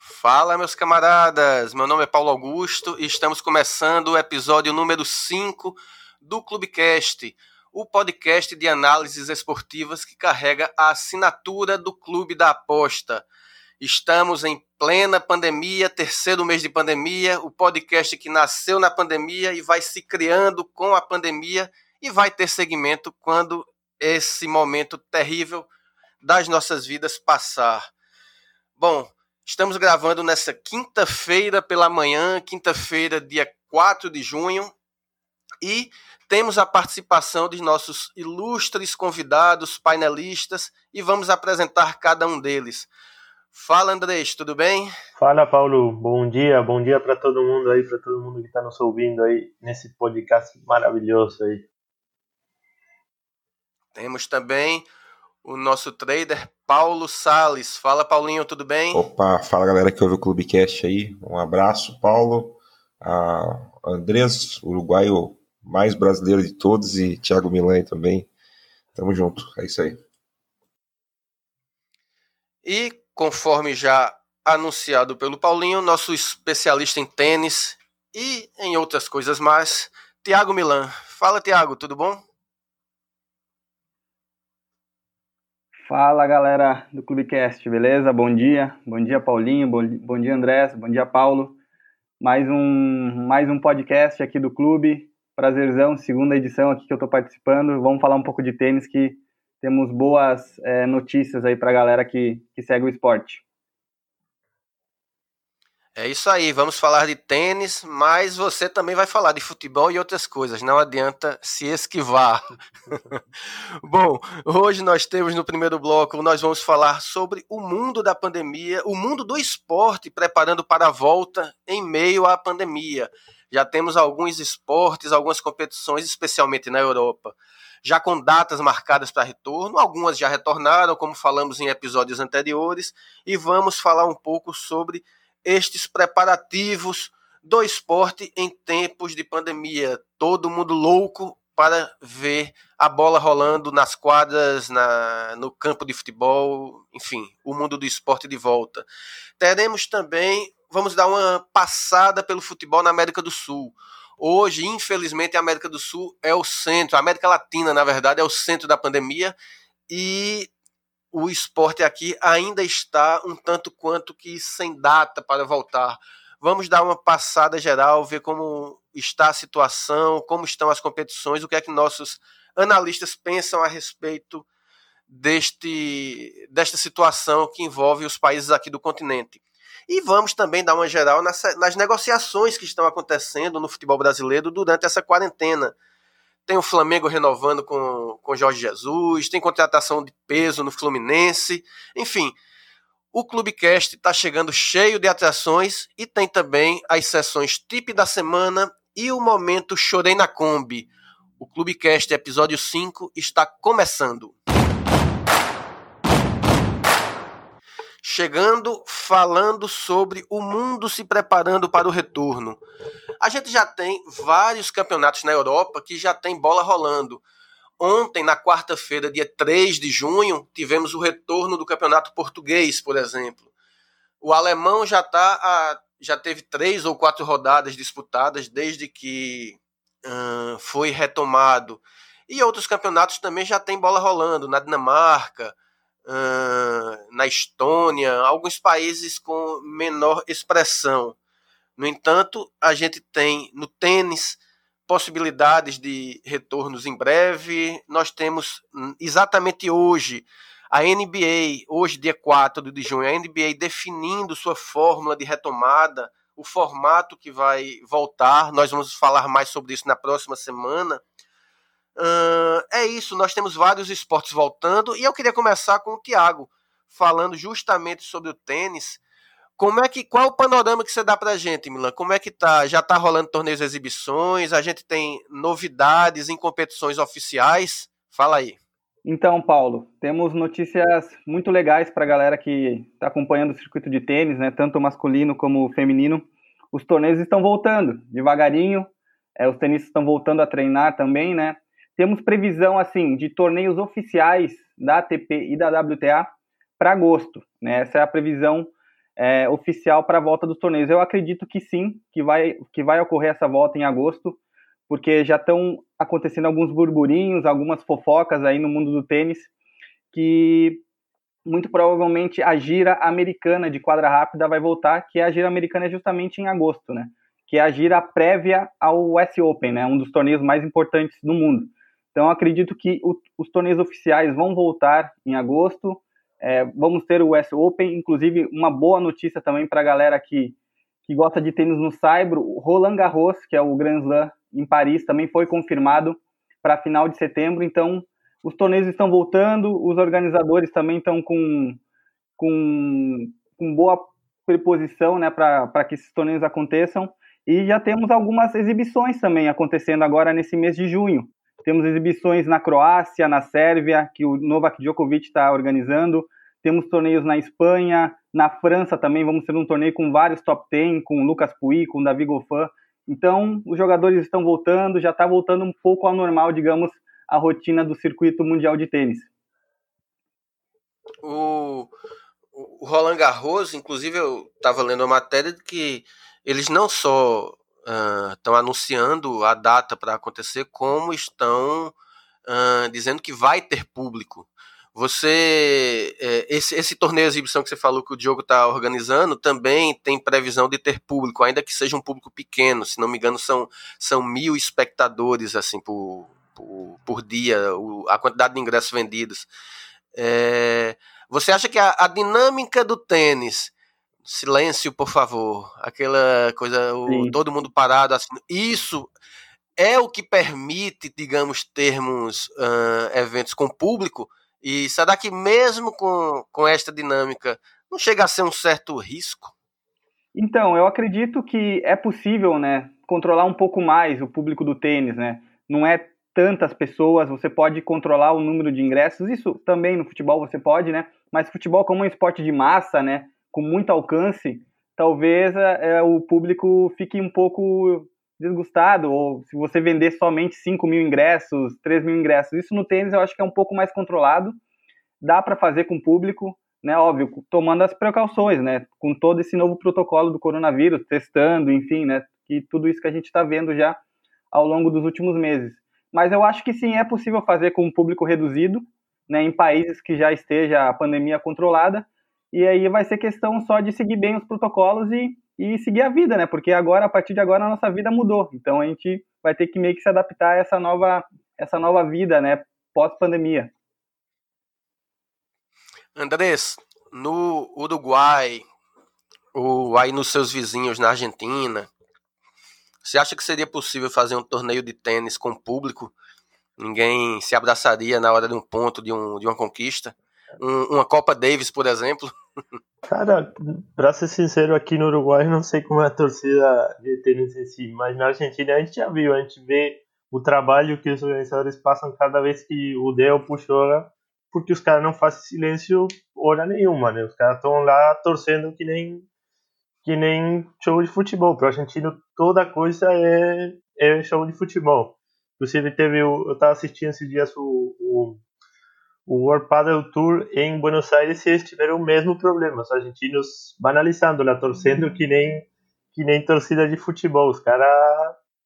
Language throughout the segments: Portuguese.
Fala, meus camaradas! Meu nome é Paulo Augusto e estamos começando o episódio número 5 do Clubecast, o podcast de análises esportivas que carrega a assinatura do Clube da Aposta. Estamos em plena pandemia, terceiro mês de pandemia, o podcast que nasceu na pandemia e vai se criando com a pandemia e vai ter segmento quando esse momento terrível das nossas vidas passar. Bom, Estamos gravando nessa quinta-feira pela manhã, quinta-feira, dia 4 de junho, e temos a participação de nossos ilustres convidados, painelistas, e vamos apresentar cada um deles. Fala, Andrés, tudo bem? Fala, Paulo. Bom dia, bom dia para todo mundo aí, para todo mundo que está nos ouvindo aí nesse podcast maravilhoso aí. Temos também o nosso trader Paulo Sales. Fala, Paulinho, tudo bem? Opa, fala galera que ouve o Clubecast aí. Um abraço, Paulo. A Andrés, uruguaio mais brasileiro de todos, e Thiago Milan também. Tamo junto, é isso aí. E conforme já anunciado pelo Paulinho, nosso especialista em tênis e em outras coisas mais, Tiago Milan. Fala, Tiago, tudo bom? Fala galera do Clubecast, beleza? Bom dia, bom dia Paulinho, bom, bom dia Andrés, bom dia Paulo. Mais um, mais um podcast aqui do clube, prazerzão, segunda edição aqui que eu estou participando. Vamos falar um pouco de tênis que temos boas é, notícias aí para a galera que, que segue o esporte. É isso aí, vamos falar de tênis, mas você também vai falar de futebol e outras coisas, não adianta se esquivar. Bom, hoje nós temos no primeiro bloco, nós vamos falar sobre o mundo da pandemia, o mundo do esporte preparando para a volta em meio à pandemia. Já temos alguns esportes, algumas competições, especialmente na Europa, já com datas marcadas para retorno, algumas já retornaram, como falamos em episódios anteriores, e vamos falar um pouco sobre estes preparativos do esporte em tempos de pandemia. Todo mundo louco para ver a bola rolando nas quadras, na, no campo de futebol, enfim, o mundo do esporte de volta. Teremos também, vamos dar uma passada pelo futebol na América do Sul. Hoje, infelizmente, a América do Sul é o centro, a América Latina, na verdade, é o centro da pandemia e o esporte aqui ainda está um tanto quanto que sem data para voltar. Vamos dar uma passada geral, ver como está a situação, como estão as competições, o que é que nossos analistas pensam a respeito deste, desta situação que envolve os países aqui do continente. E vamos também dar uma geral nas, nas negociações que estão acontecendo no futebol brasileiro durante essa quarentena tem o Flamengo renovando com, com Jorge Jesus, tem contratação de peso no Fluminense, enfim. O Clubecast está chegando cheio de atrações e tem também as sessões Tip da Semana e o momento Chorei na Kombi. O Clubecast episódio 5 está começando. Chegando falando sobre o mundo se preparando para o retorno. A gente já tem vários campeonatos na Europa que já tem bola rolando. Ontem, na quarta-feira, dia 3 de junho, tivemos o retorno do campeonato português, por exemplo. O alemão já tá já teve três ou quatro rodadas disputadas desde que foi retomado. E outros campeonatos também já tem bola rolando, na Dinamarca, na Estônia, alguns países com menor expressão. No entanto, a gente tem no tênis possibilidades de retornos em breve. Nós temos exatamente hoje a NBA, hoje, dia 4 de junho, a NBA definindo sua fórmula de retomada, o formato que vai voltar. Nós vamos falar mais sobre isso na próxima semana. Uh, é isso, nós temos vários esportes voltando e eu queria começar com o Thiago, falando justamente sobre o tênis. Como é que qual o panorama que você dá pra gente, Milan? Como é que tá? Já tá rolando torneios exibições? A gente tem novidades em competições oficiais? Fala aí. Então, Paulo, temos notícias muito legais para a galera que está acompanhando o circuito de tênis, né? Tanto masculino como feminino. Os torneios estão voltando devagarinho. É, os tenistas estão voltando a treinar também, né? Temos previsão assim de torneios oficiais da ATP e da WTA para agosto. Né? Essa é a previsão é, oficial para a volta dos torneios. Eu acredito que sim, que vai, que vai ocorrer essa volta em agosto, porque já estão acontecendo alguns burburinhos, algumas fofocas aí no mundo do tênis, que muito provavelmente a gira americana de quadra rápida vai voltar, que a gira americana é justamente em agosto, né? Que é a gira prévia ao US Open, né? Um dos torneios mais importantes do mundo. Então, acredito que o, os torneios oficiais vão voltar em agosto. É, vamos ter o US Open, inclusive uma boa notícia também para a galera que, que gosta de tênis no Saibro. Roland Garros, que é o Grand Slam em Paris, também foi confirmado para final de setembro. Então, os torneios estão voltando, os organizadores também estão com, com, com boa preposição né, para que esses torneios aconteçam. E já temos algumas exibições também acontecendo agora nesse mês de junho. Temos exibições na Croácia, na Sérvia, que o Novak Djokovic está organizando. Temos torneios na Espanha, na França também vamos ter um torneio com vários top 10, com Lucas Pouy, com Davi Goffin. Então, os jogadores estão voltando, já está voltando um pouco ao normal, digamos, a rotina do circuito mundial de tênis. O, o Roland Garros, inclusive, eu estava lendo uma matéria de que eles não só estão uh, anunciando a data para acontecer, como estão uh, dizendo que vai ter público. Você, é, esse, esse torneio exibição que você falou que o Diogo está organizando também tem previsão de ter público, ainda que seja um público pequeno. Se não me engano, são, são mil espectadores assim por, por, por dia, o, a quantidade de ingressos vendidos. É, você acha que a, a dinâmica do tênis silêncio, por favor. Aquela coisa, o, todo mundo parado assim. Isso é o que permite, digamos, termos uh, eventos com público. E será que mesmo com, com esta dinâmica não chega a ser um certo risco? Então, eu acredito que é possível, né, controlar um pouco mais o público do tênis, né? Não é tantas pessoas, você pode controlar o número de ingressos. Isso também no futebol você pode, né? Mas futebol como um esporte de massa, né? Com muito alcance, talvez é, é, o público fique um pouco desgostado, ou se você vender somente 5 mil ingressos, 3 mil ingressos. Isso no tênis eu acho que é um pouco mais controlado, dá para fazer com o público, né, óbvio, tomando as precauções, né, com todo esse novo protocolo do coronavírus, testando, enfim, né, e tudo isso que a gente está vendo já ao longo dos últimos meses. Mas eu acho que sim, é possível fazer com um público reduzido, né, em países que já esteja a pandemia controlada, e aí vai ser questão só de seguir bem os protocolos e, e seguir a vida, né? Porque agora, a partir de agora, a nossa vida mudou. Então a gente vai ter que meio que se adaptar a essa nova, essa nova vida, né? Pós-pandemia. Andrés, no Uruguai, ou aí nos seus vizinhos na Argentina, você acha que seria possível fazer um torneio de tênis com público? Ninguém se abraçaria na hora de um ponto, de, um, de uma conquista? Um, uma Copa Davis, por exemplo? Cara, pra ser sincero, aqui no Uruguai não sei como é a torcida de tênis em si, mas na Argentina a gente já viu, a gente vê o trabalho que os organizadores passam cada vez que o Deo puxou, porque os caras não fazem silêncio hora nenhuma, né? Os caras estão lá torcendo que nem que nem show de futebol. Para o argentino toda coisa é, é show de futebol. Inclusive teve eu estava assistindo esses dias o, o o World Padel Tour em Buenos Aires eles tiveram o mesmo problema. Os argentinos banalizando lá, torcendo que nem, que nem torcida de futebol. Os caras,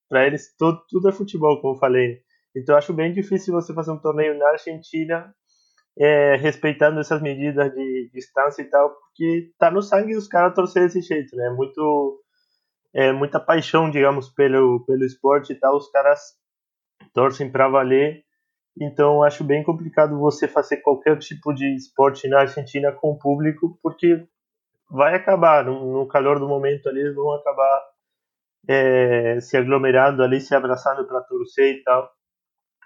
para eles, tudo, tudo é futebol, como eu falei. Então, eu acho bem difícil você fazer um torneio na Argentina é, respeitando essas medidas de distância e tal, porque tá no sangue dos caras torcer desse jeito, né? Muito, é, muita paixão, digamos, pelo, pelo esporte e tal. Os caras torcem para valer então acho bem complicado você fazer qualquer tipo de esporte na Argentina com o público, porque vai acabar, no, calor do momento ali, eles vão acabar é, se aglomerando ali, se abraçando para torcer e tal.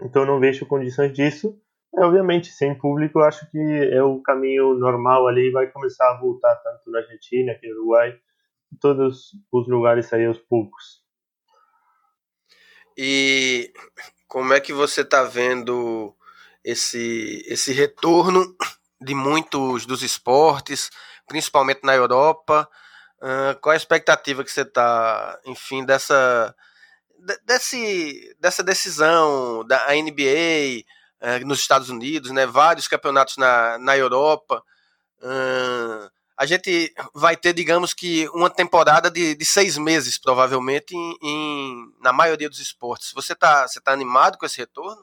Então não vejo condições disso. É, obviamente, sem público, acho que é o caminho normal ali, vai começar a voltar tanto na Argentina, que no Uruguai, em todos os lugares aí aos poucos. E como é que você está vendo esse, esse retorno de muitos dos esportes, principalmente na Europa? Uh, qual a expectativa que você está, enfim, dessa, desse, dessa decisão da NBA uh, nos Estados Unidos, né? vários campeonatos na, na Europa, uh, a gente vai ter, digamos que, uma temporada de, de seis meses, provavelmente, em, em, na maioria dos esportes. Você está você tá animado com esse retorno?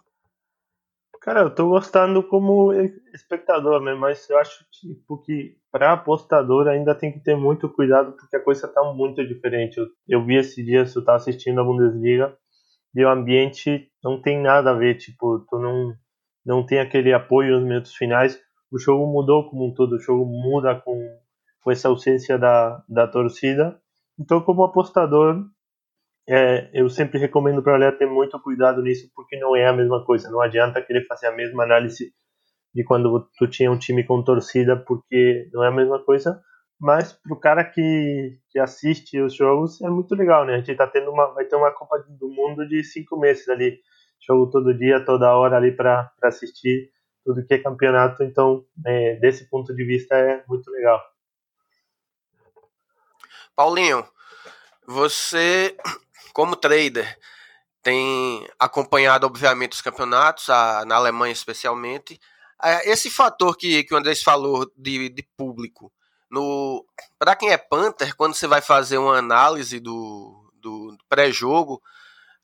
Cara, eu tô gostando como espectador, né? Mas eu acho tipo, que para apostador ainda tem que ter muito cuidado porque a coisa tá muito diferente. Eu, eu vi esse dia, eu tava assistindo a Bundesliga e o ambiente não tem nada a ver, tipo, tu não, não tem aquele apoio nos minutos finais. O jogo mudou como um todo, o jogo muda com, com essa ausência da, da torcida. Então, como apostador, é, eu sempre recomendo para a galera ter muito cuidado nisso, porque não é a mesma coisa. Não adianta querer fazer a mesma análise de quando tu tinha um time com torcida, porque não é a mesma coisa. Mas para o cara que, que assiste os jogos é muito legal, né? A gente tá tendo uma, vai ter uma Copa do Mundo de cinco meses ali, jogo todo dia, toda hora ali para assistir tudo que é campeonato. Então, é, desse ponto de vista é muito legal. Paulinho, você como trader, tem acompanhado, obviamente, os campeonatos, a, na Alemanha especialmente. É, esse fator que, que o Andrés falou de, de público, para quem é Panther, quando você vai fazer uma análise do, do pré-jogo,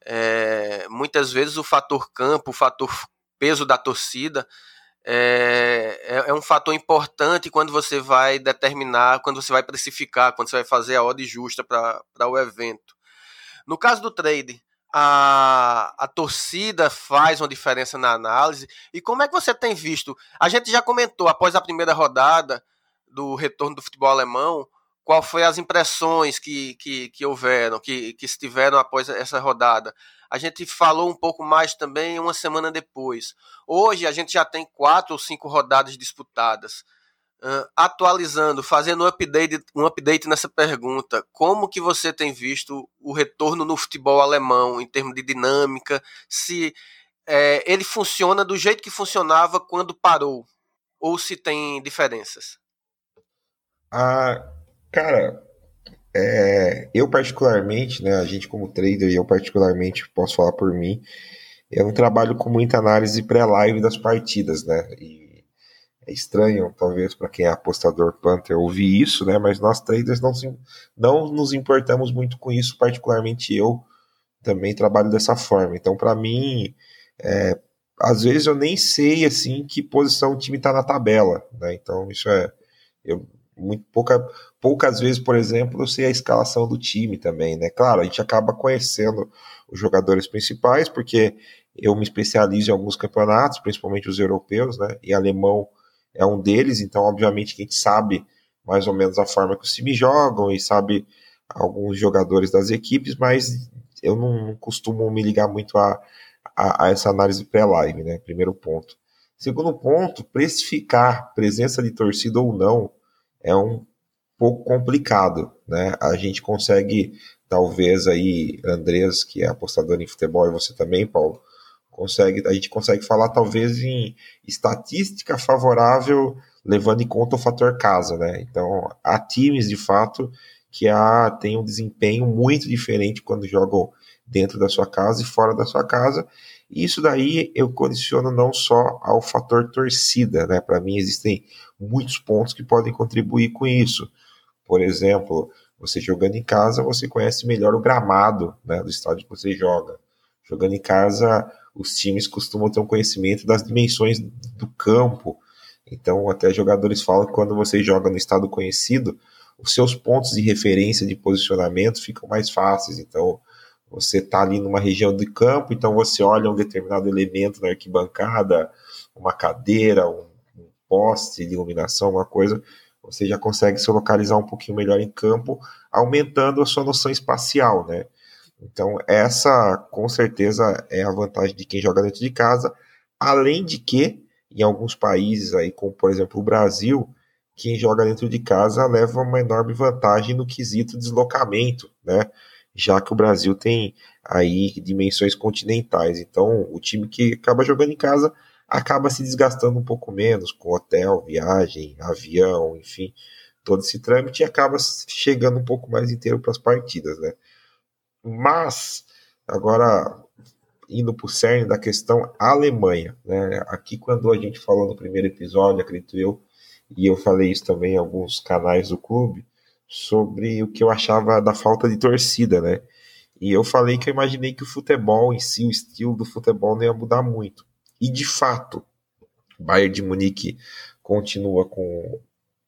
é, muitas vezes o fator campo, o fator peso da torcida, é, é, é, um fator importante quando você vai determinar, quando você vai precificar, quando você vai fazer a odd justa para o evento. No caso do trade, a, a torcida faz uma diferença na análise. E como é que você tem visto? A gente já comentou após a primeira rodada do retorno do futebol alemão, qual foi as impressões que, que, que houveram, que, que estiveram após essa rodada. A gente falou um pouco mais também uma semana depois. Hoje a gente já tem quatro ou cinco rodadas disputadas. Uh, atualizando, fazendo um update, um update nessa pergunta, como que você tem visto o retorno no futebol alemão em termos de dinâmica? Se é, ele funciona do jeito que funcionava quando parou, ou se tem diferenças? Ah, cara, é, eu particularmente, né, a gente como trader, e eu particularmente posso falar por mim, eu não trabalho com muita análise pré-live das partidas, né? E é estranho, talvez, para quem é apostador Panther ouvir isso, né? Mas nós traders não, não nos importamos muito com isso, particularmente eu também trabalho dessa forma. Então, para mim, é, às vezes eu nem sei assim que posição o time está na tabela, né? Então, isso é. Eu, muito pouca, poucas vezes, por exemplo, eu sei a escalação do time também, né? Claro, a gente acaba conhecendo os jogadores principais, porque eu me especializo em alguns campeonatos, principalmente os europeus, né? E alemão é um deles, então obviamente a gente sabe mais ou menos a forma que os times jogam e sabe alguns jogadores das equipes, mas eu não, costumo me ligar muito a, a, a essa análise pré-live, né? Primeiro ponto. Segundo ponto, precificar presença de torcida ou não é um pouco complicado, né? A gente consegue, talvez aí, Andrés, que é apostador em futebol, e você também, Paulo, consegue, a gente consegue falar talvez em estatística favorável, levando em conta o fator casa, né? Então, há times de fato que há, têm um desempenho muito diferente quando jogam dentro da sua casa e fora da sua casa. Isso daí eu condiciono não só ao fator torcida, né? Para mim existem muitos pontos que podem contribuir com isso. Por exemplo, você jogando em casa, você conhece melhor o gramado né, do estádio que você joga. Jogando em casa, os times costumam ter um conhecimento das dimensões do campo. Então, até jogadores falam que quando você joga no estado conhecido, os seus pontos de referência de posicionamento ficam mais fáceis. Então, você está ali numa região do campo, então você olha um determinado elemento na arquibancada, uma cadeira, um poste de iluminação, uma coisa, você já consegue se localizar um pouquinho melhor em campo, aumentando a sua noção espacial, né? Então, essa com certeza é a vantagem de quem joga dentro de casa, além de que em alguns países aí, como por exemplo o Brasil, quem joga dentro de casa leva uma enorme vantagem no quesito deslocamento, né? Já que o Brasil tem aí dimensões continentais. Então, o time que acaba jogando em casa acaba se desgastando um pouco menos com hotel, viagem, avião, enfim, todo esse trâmite e acaba chegando um pouco mais inteiro para as partidas, né? Mas, agora, indo para o cerne da questão Alemanha, né? Aqui, quando a gente falou no primeiro episódio, acredito eu, e eu falei isso também em alguns canais do clube, sobre o que eu achava da falta de torcida, né? E eu falei que eu imaginei que o futebol em si, o estilo do futebol não ia mudar muito. E de fato, o Bayern de Munique continua com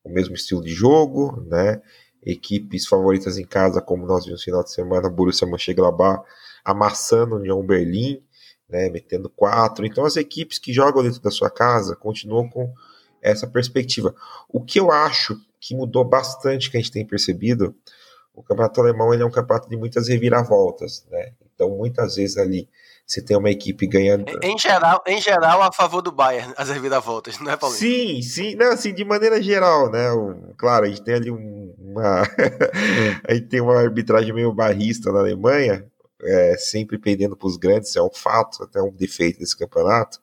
o mesmo estilo de jogo, né? Equipes favoritas em casa, como nós vimos no final de semana, Borussia Mönchengladbach amassando o União Berlim, né? Metendo quatro. Então as equipes que jogam dentro da sua casa continuam com essa perspectiva. O que eu acho que mudou bastante, que a gente tem percebido, o campeonato alemão ele é um campeonato de muitas reviravoltas, né? Então muitas vezes ali você tem uma equipe ganhando. Em geral, em geral a favor do Bayern, as reviravoltas, não é, Paulinho? Sim, sim, não, assim, de maneira geral, né? O, claro, a gente tem ali um, uma. a gente tem uma arbitragem meio barrista na Alemanha, é, sempre pendendo para os grandes, é um fato, até um defeito desse campeonato.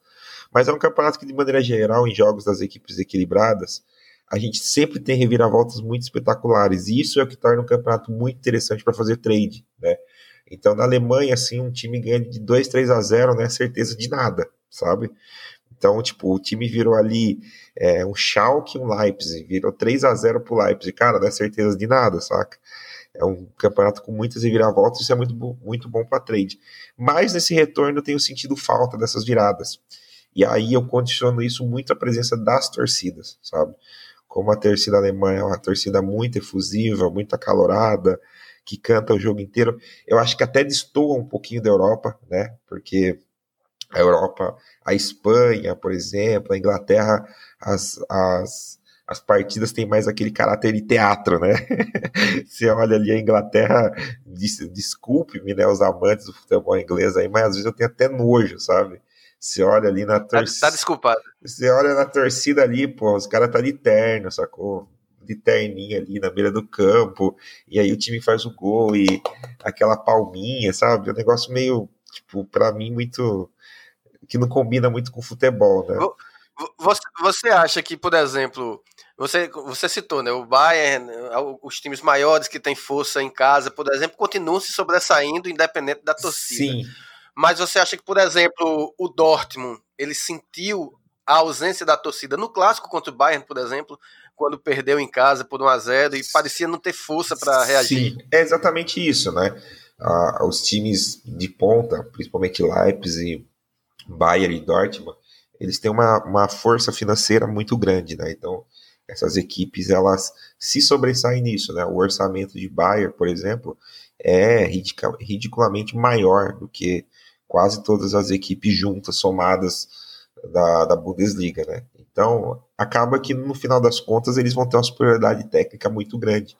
Mas é um campeonato que, de maneira geral, em jogos das equipes equilibradas, a gente sempre tem reviravoltas muito espetaculares. E isso é o que torna um campeonato muito interessante para fazer trade, né? Então, na Alemanha, assim, um time ganha de 2, 3 a 0, não é certeza de nada, sabe? Então, tipo, o time virou ali é, um Schalke um Leipzig, virou 3 a 0 pro Leipzig. Cara, não é certeza de nada, saca? É um campeonato com muitas reviravoltas, isso é muito, muito bom para trade. Mas nesse retorno eu tenho sentido falta dessas viradas. E aí eu condiciono isso muito à presença das torcidas, sabe? Como a torcida alemã é uma torcida muito efusiva, muito acalorada, que canta o jogo inteiro. Eu acho que até destoa um pouquinho da Europa, né? Porque a Europa, a Espanha, por exemplo, a Inglaterra, as, as, as partidas têm mais aquele caráter de teatro, né? Você olha ali a Inglaterra, des, desculpe-me, né, os amantes do futebol inglês aí, mas às vezes eu tenho até nojo, sabe? Você olha ali na torcida. Tá, tá desculpado. Você olha na torcida ali, pô, os caras tá de terno, sacou? De terninha ali na beira do campo, e aí o time faz o gol e aquela palminha, sabe? É um negócio meio, tipo, para mim, muito. que não combina muito com futebol, né? Você, você acha que, por exemplo, você, você citou, né? O Bayern, os times maiores que têm força em casa, por exemplo, continuam se sobressaindo independente da torcida. Sim. Mas você acha que, por exemplo, o Dortmund, ele sentiu a ausência da torcida no clássico contra o Bayern, por exemplo, quando perdeu em casa por 1 a 0 e parecia não ter força para reagir. Sim, é exatamente isso, né? Ah, os times de ponta, principalmente Leipzig, Bayern e Dortmund, eles têm uma, uma força financeira muito grande, né? Então, essas equipes, elas se sobressaem nisso, né? O orçamento de Bayern, por exemplo, é ridiculamente maior do que quase todas as equipes juntas, somadas da, da Bundesliga, né? Então, acaba que no final das contas eles vão ter uma superioridade técnica muito grande.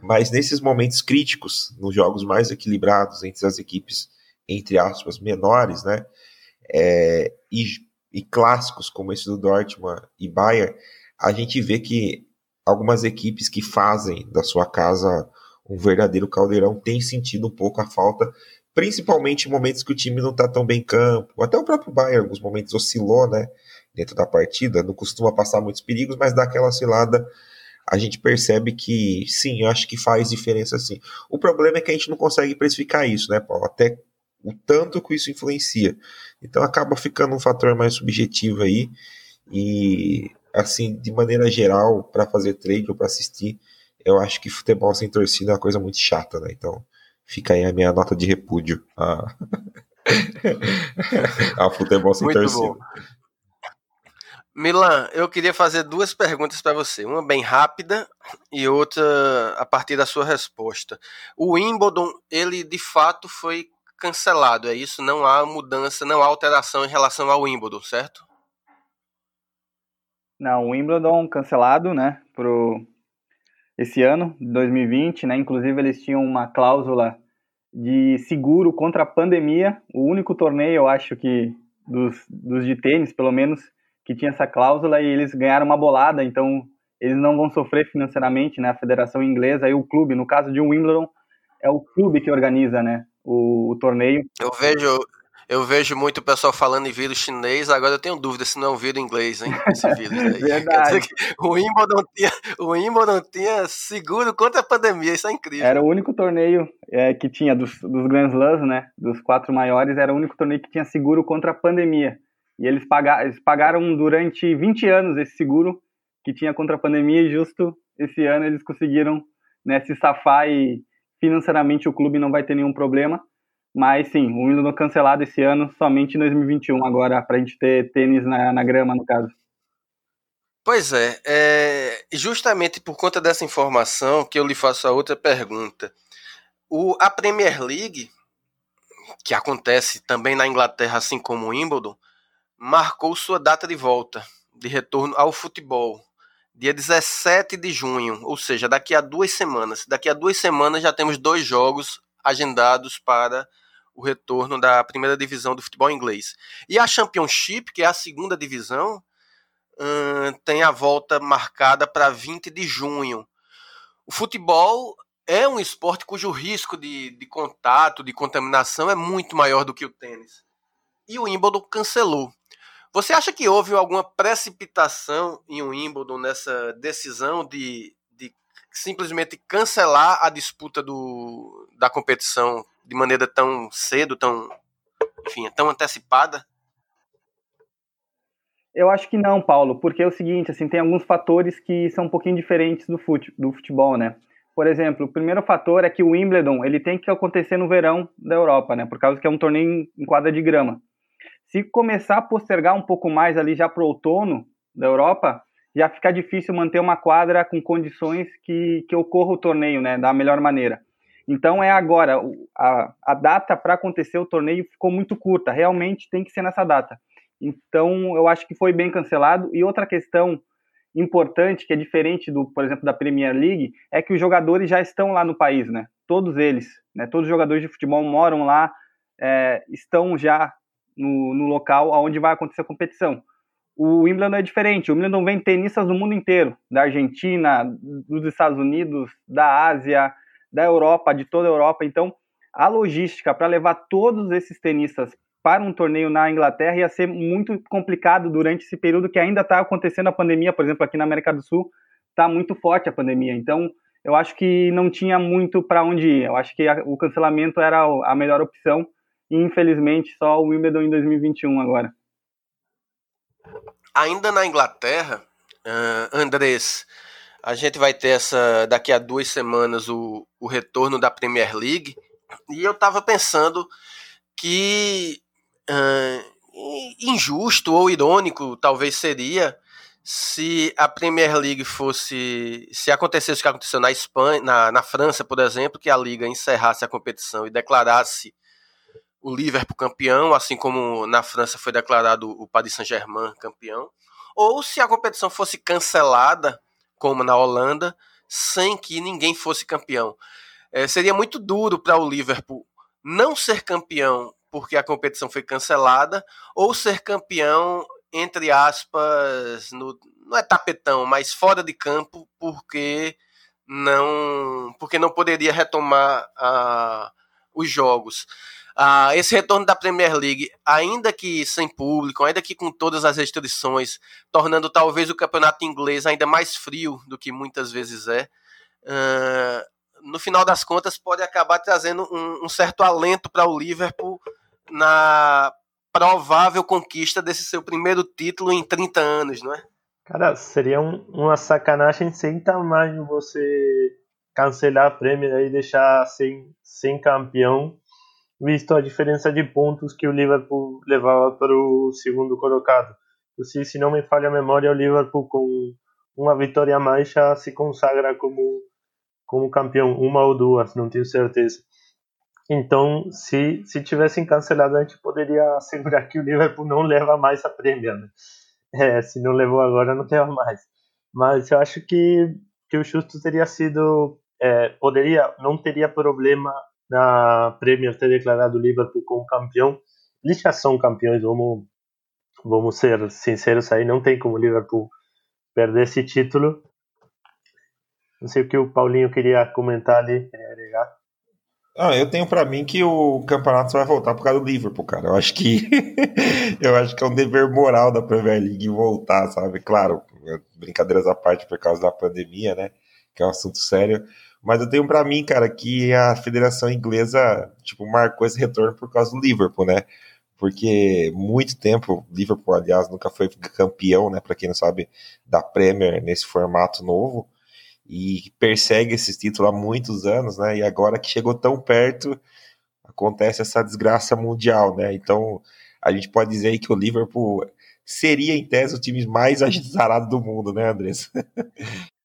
Mas nesses momentos críticos, nos jogos mais equilibrados entre as equipes, entre aspas, menores, né? É, e, e clássicos como esse do Dortmund e Bayern, a gente vê que algumas equipes que fazem da sua casa um verdadeiro caldeirão têm sentido um pouco a falta, principalmente em momentos que o time não está tão bem em campo. Até o próprio Bayern, em alguns momentos, oscilou, né? Dentro da partida, não costuma passar muitos perigos, mas dá aquela oscilada, a gente percebe que sim, eu acho que faz diferença sim. O problema é que a gente não consegue precificar isso, né, Paulo? Até o tanto que isso influencia. Então acaba ficando um fator mais subjetivo aí e assim, de maneira geral, para fazer trade ou para assistir, eu acho que futebol sem torcida é uma coisa muito chata, né? Então, fica aí a minha nota de repúdio a, a futebol sem muito torcida. Bom. Milan, eu queria fazer duas perguntas para você, uma bem rápida e outra a partir da sua resposta. O Wimbledon, ele de fato foi cancelado, é isso? Não há mudança, não há alteração em relação ao Wimbledon, certo? Não, o Wimbledon cancelado, né, pro esse ano, 2020, né? Inclusive eles tinham uma cláusula de seguro contra a pandemia. O único torneio, eu acho que dos, dos de tênis, pelo menos, que tinha essa cláusula e eles ganharam uma bolada, então eles não vão sofrer financeiramente, né? A federação inglesa e o clube, no caso de Wimbledon, é o clube que organiza, né? O, o torneio. Eu vejo, eu vejo muito o pessoal falando em vírus chinês, agora eu tenho dúvida se não é um vírus inglês, hein? Esse vírus aí. Verdade. o Wimbledon tinha, o Wimbledon tinha seguro contra a pandemia, isso é incrível. Era o único torneio é, que tinha dos, dos Grand Slams, né? Dos quatro maiores, era o único torneio que tinha seguro contra a pandemia. E eles, pagaram, eles pagaram durante 20 anos esse seguro, que tinha contra a pandemia e justo esse ano eles conseguiram né, se safar e financeiramente o clube não vai ter nenhum problema. Mas sim, o Wimbledon cancelado esse ano, somente em 2021, agora, para a gente ter tênis na, na grama, no caso. Pois é, é, justamente por conta dessa informação que eu lhe faço a outra pergunta. O, a Premier League, que acontece também na Inglaterra, assim como o Wimbledon, marcou sua data de volta, de retorno ao futebol, dia 17 de junho, ou seja, daqui a duas semanas. Daqui a duas semanas já temos dois jogos agendados para o retorno da primeira divisão do futebol inglês. E a Championship, que é a segunda divisão, hum, tem a volta marcada para 20 de junho. O futebol é um esporte cujo risco de, de contato, de contaminação é muito maior do que o tênis. E o Wimbledon cancelou. Você acha que houve alguma precipitação em Wimbledon nessa decisão de, de simplesmente cancelar a disputa do, da competição de maneira tão cedo, tão, enfim, tão antecipada? Eu acho que não, Paulo, porque é o seguinte, assim, tem alguns fatores que são um pouquinho diferentes do, fute, do futebol, né? Por exemplo, o primeiro fator é que o Wimbledon, ele tem que acontecer no verão da Europa, né? Por causa que é um torneio em quadra de grama. Se começar a postergar um pouco mais ali já para o outono da Europa, já fica difícil manter uma quadra com condições que, que ocorra o torneio, né, da melhor maneira. Então é agora, a, a data para acontecer o torneio ficou muito curta, realmente tem que ser nessa data. Então eu acho que foi bem cancelado. E outra questão importante, que é diferente do, por exemplo, da Premier League, é que os jogadores já estão lá no país, né? Todos eles, né? Todos os jogadores de futebol moram lá, é, estão já no, no local onde vai acontecer a competição. O Wimbledon é diferente. O Wimbledon vem tenistas do mundo inteiro, da Argentina, dos Estados Unidos, da Ásia, da Europa, de toda a Europa. Então, a logística para levar todos esses tenistas para um torneio na Inglaterra ia ser muito complicado durante esse período que ainda está acontecendo a pandemia, por exemplo, aqui na América do Sul está muito forte a pandemia. Então, eu acho que não tinha muito para onde ir. Eu acho que a, o cancelamento era a melhor opção e infelizmente só o Wimbledon em 2021 agora. Ainda na Inglaterra, uh, Andrés, a gente vai ter essa daqui a duas semanas o, o retorno da Premier League e eu estava pensando que uh, injusto ou irônico talvez seria se a Premier League fosse. Se acontecesse o que aconteceu na Espanha, na, na França, por exemplo, que a Liga encerrasse a competição e declarasse o Liverpool campeão, assim como na França foi declarado o Paris Saint-Germain campeão, ou se a competição fosse cancelada, como na Holanda, sem que ninguém fosse campeão. É, seria muito duro para o Liverpool não ser campeão porque a competição foi cancelada, ou ser campeão, entre aspas, no, não é tapetão, mas fora de campo, porque não, porque não poderia retomar uh, os jogos. Uh, esse retorno da Premier League, ainda que sem público, ainda que com todas as restrições, tornando talvez o campeonato inglês ainda mais frio do que muitas vezes é, uh, no final das contas pode acabar trazendo um, um certo alento para o Liverpool na provável conquista desse seu primeiro título em 30 anos, não é? Cara, seria um, uma sacanagem sem tamanho você cancelar a Premier e deixar sem, sem campeão visto a diferença de pontos que o Liverpool levava para o segundo colocado. Se, se não me falha a memória, o Liverpool com uma vitória a mais já se consagra como, como campeão, uma ou duas, não tenho certeza. Então, se, se tivessem cancelado, a gente poderia assegurar que o Liverpool não leva mais a Premier. Né? É, se não levou agora, não leva mais. Mas eu acho que, que o justo teria sido. É, poderia, não teria problema na Premier ter declarado o Liverpool como campeão. Eles já são campeões, vamos, vamos ser sinceros aí, não tem como o Liverpool perder esse título. Não sei o que o Paulinho queria comentar ali, queria agregar. Ah, eu tenho para mim que o campeonato vai voltar por causa do Liverpool, cara. Eu acho que eu acho que é um dever moral da Premier League voltar, sabe? Claro, brincadeiras à parte por causa da pandemia, né? Que é um assunto sério. Mas eu tenho para mim, cara, que a Federação Inglesa, tipo, marcou esse retorno por causa do Liverpool, né? porque muito tempo, Liverpool, aliás, nunca foi campeão, né, para quem não sabe, da Premier nesse formato novo, e persegue esse título há muitos anos, né, e agora que chegou tão perto, acontece essa desgraça mundial, né, então a gente pode dizer aí que o Liverpool seria, em tese, o time mais azarado do mundo, né, Andrés?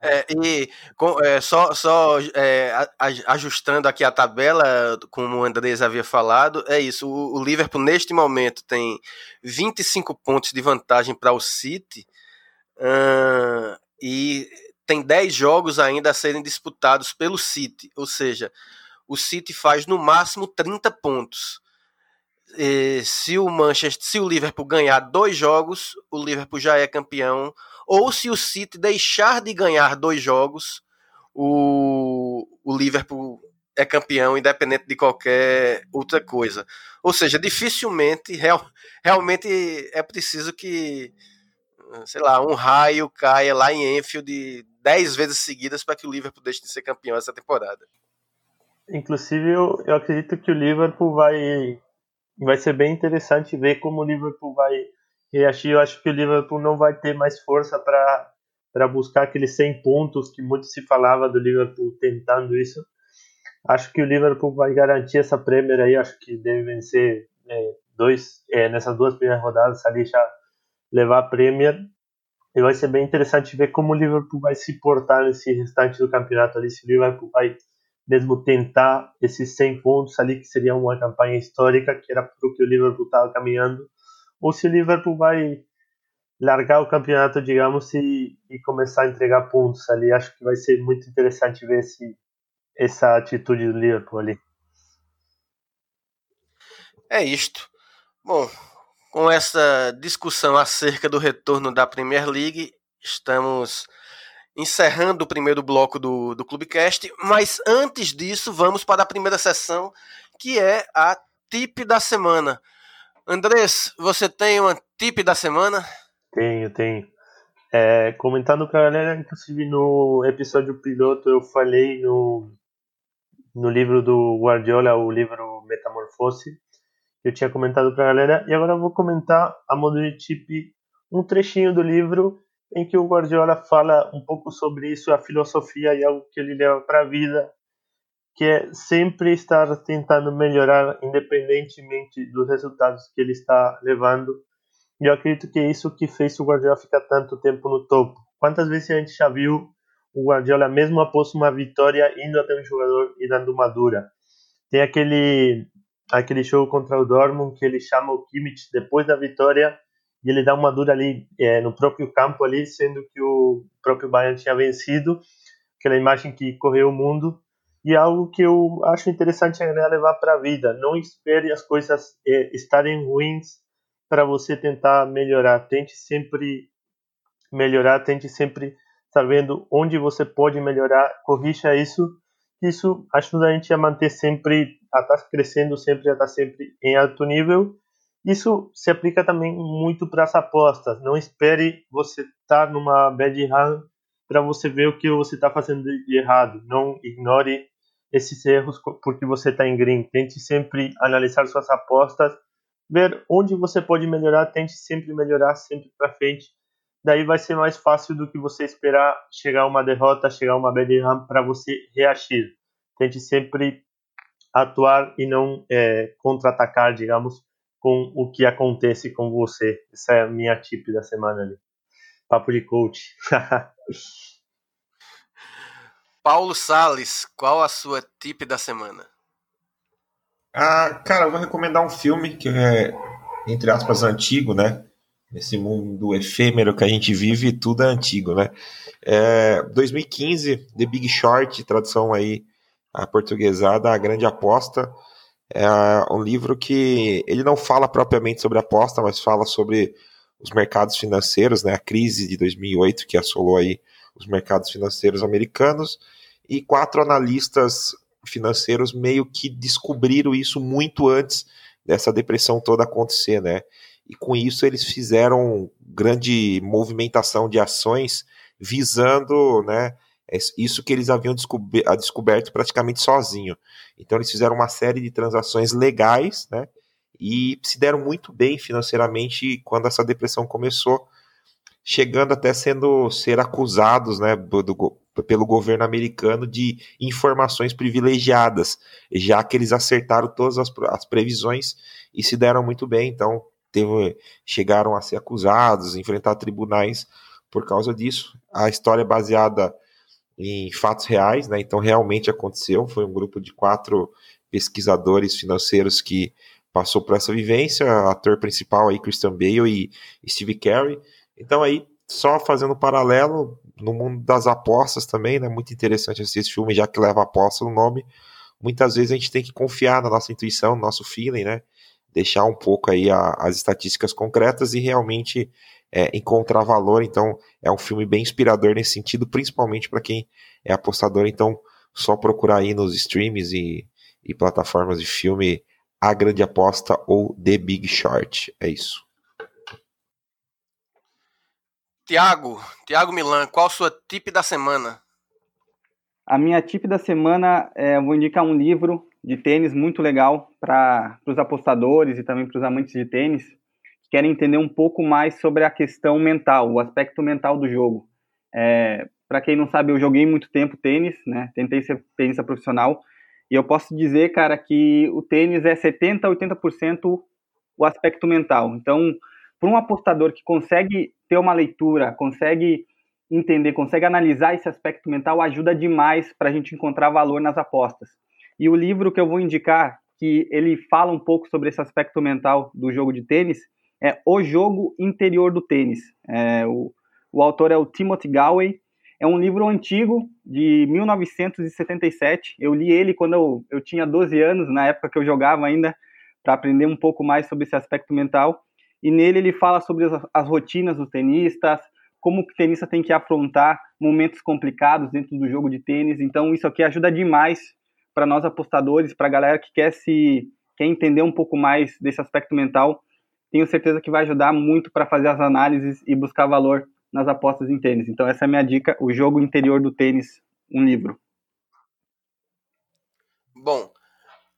É, e com, é, só, só é, ajustando aqui a tabela, como o Andrés havia falado, é isso. O, o Liverpool, neste momento, tem 25 pontos de vantagem para o City uh, e tem 10 jogos ainda a serem disputados pelo City. Ou seja, o City faz no máximo 30 pontos. E se o Manchester, se o Liverpool ganhar dois jogos, o Liverpool já é campeão ou se o City deixar de ganhar dois jogos, o, o Liverpool é campeão, independente de qualquer outra coisa. Ou seja, dificilmente, real, realmente é preciso que, sei lá, um raio caia lá em Enfield dez vezes seguidas para que o Liverpool deixe de ser campeão essa temporada. Inclusive, eu, eu acredito que o Liverpool vai, vai ser bem interessante ver como o Liverpool vai reagir. Eu acho que o Liverpool não vai ter mais força para buscar aqueles 100 pontos que muito se falava do Liverpool tentando isso. Acho que o Liverpool vai garantir essa Premier aí. Acho que deve vencer é, dois é, nessas duas primeiras rodadas ali já levar a Premier. E vai ser bem interessante ver como o Liverpool vai se portar nesse restante do campeonato ali. Se o Liverpool vai mesmo tentar esses 100 pontos ali, que seria uma campanha histórica, que era para o que o Liverpool estava caminhando ou se o Liverpool vai largar o campeonato, digamos, e, e começar a entregar pontos ali. Acho que vai ser muito interessante ver esse, essa atitude do Liverpool ali. É isto. Bom, com essa discussão acerca do retorno da Premier League, estamos encerrando o primeiro bloco do, do Clubecast, mas antes disso, vamos para a primeira sessão, que é a tip da semana. Andrés, você tem uma tip da semana? Tenho, tenho. É, comentando com a galera, inclusive no episódio piloto eu falei no, no livro do Guardiola, o livro Metamorfose, eu tinha comentado para a galera, e agora eu vou comentar a modo de tip um trechinho do livro em que o Guardiola fala um pouco sobre isso, a filosofia e algo que ele leva para a vida que é sempre estar tentando melhorar independentemente dos resultados que ele está levando. E eu acredito que é isso que fez o Guardiola ficar tanto tempo no topo. Quantas vezes a gente já viu o Guardiola, mesmo após uma vitória, indo até um jogador e dando uma dura? Tem aquele aquele jogo contra o Dortmund que ele chama o Kimmich depois da vitória e ele dá uma dura ali é, no próprio campo ali, sendo que o próprio Bayern tinha vencido. Aquela imagem que correu o mundo e algo que eu acho interessante é levar para a vida. Não espere as coisas é, estarem ruins para você tentar melhorar. Tente sempre melhorar, tente sempre estar vendo onde você pode melhorar, corrija isso. Isso ajuda a gente a manter sempre, a estar tá crescendo sempre, a estar tá sempre em alto nível. Isso se aplica também muito para as apostas. Não espere você estar numa bad run para você ver o que você está fazendo de errado. Não ignore esses erros porque você está em green. Tente sempre analisar suas apostas, ver onde você pode melhorar, tente sempre melhorar, sempre para frente. Daí vai ser mais fácil do que você esperar chegar uma derrota, chegar uma bad run para você reagir. Tente sempre atuar e não é, contra-atacar, digamos, com o que acontece com você. Essa é a minha tip da semana ali. Papo de coach. Paulo Sales, qual a sua tip da semana? Ah, cara, eu vou recomendar um filme que é, entre aspas, antigo, né? Nesse mundo efêmero que a gente vive, tudo é antigo, né? É, 2015, The Big Short, tradução aí a portuguesada, A Grande Aposta. É um livro que ele não fala propriamente sobre aposta, mas fala sobre os mercados financeiros, né? A crise de 2008 que assolou aí os mercados financeiros americanos e quatro analistas financeiros meio que descobriram isso muito antes dessa depressão toda acontecer, né? E com isso eles fizeram grande movimentação de ações visando, né, isso que eles haviam descoberto praticamente sozinho. Então eles fizeram uma série de transações legais, né? e se deram muito bem financeiramente quando essa depressão começou, chegando até sendo ser acusados, né, do, do, pelo governo americano de informações privilegiadas, já que eles acertaram todas as, as previsões e se deram muito bem. Então, teve, chegaram a ser acusados, enfrentar tribunais por causa disso. A história é baseada em fatos reais, né? Então, realmente aconteceu. Foi um grupo de quatro pesquisadores financeiros que passou por essa vivência. Ator principal aí, Christian Bale e Steve Carey. Então, aí, só fazendo paralelo, no mundo das apostas também, né? Muito interessante assistir esse filme, já que leva aposta no nome. Muitas vezes a gente tem que confiar na nossa intuição, no nosso feeling, né? Deixar um pouco aí a, as estatísticas concretas e realmente é, encontrar valor. Então, é um filme bem inspirador nesse sentido, principalmente para quem é apostador. Então, só procurar aí nos streams e, e plataformas de filme A Grande Aposta ou The Big Short. É isso. Tiago, Tiago Milan, qual a sua tip da semana? A minha tip da semana, é, vou indicar um livro de tênis muito legal para os apostadores e também para os amantes de tênis que querem entender um pouco mais sobre a questão mental, o aspecto mental do jogo. É, para quem não sabe, eu joguei muito tempo tênis, né? Tentei ser tenista profissional e eu posso dizer, cara, que o tênis é 70 a 80% o aspecto mental. Então, para um apostador que consegue ter uma leitura, consegue entender, consegue analisar esse aspecto mental, ajuda demais para a gente encontrar valor nas apostas. E o livro que eu vou indicar, que ele fala um pouco sobre esse aspecto mental do jogo de tênis, é O Jogo Interior do Tênis. É, o, o autor é o Timothy Galway. É um livro antigo, de 1977. Eu li ele quando eu, eu tinha 12 anos, na época que eu jogava ainda, para aprender um pouco mais sobre esse aspecto mental e nele ele fala sobre as, as rotinas dos tenistas, como o tenista tem que afrontar momentos complicados dentro do jogo de tênis. Então isso aqui ajuda demais para nós apostadores, para a galera que quer se quer entender um pouco mais desse aspecto mental. Tenho certeza que vai ajudar muito para fazer as análises e buscar valor nas apostas em tênis. Então essa é a minha dica, o jogo interior do tênis, um livro. Bom,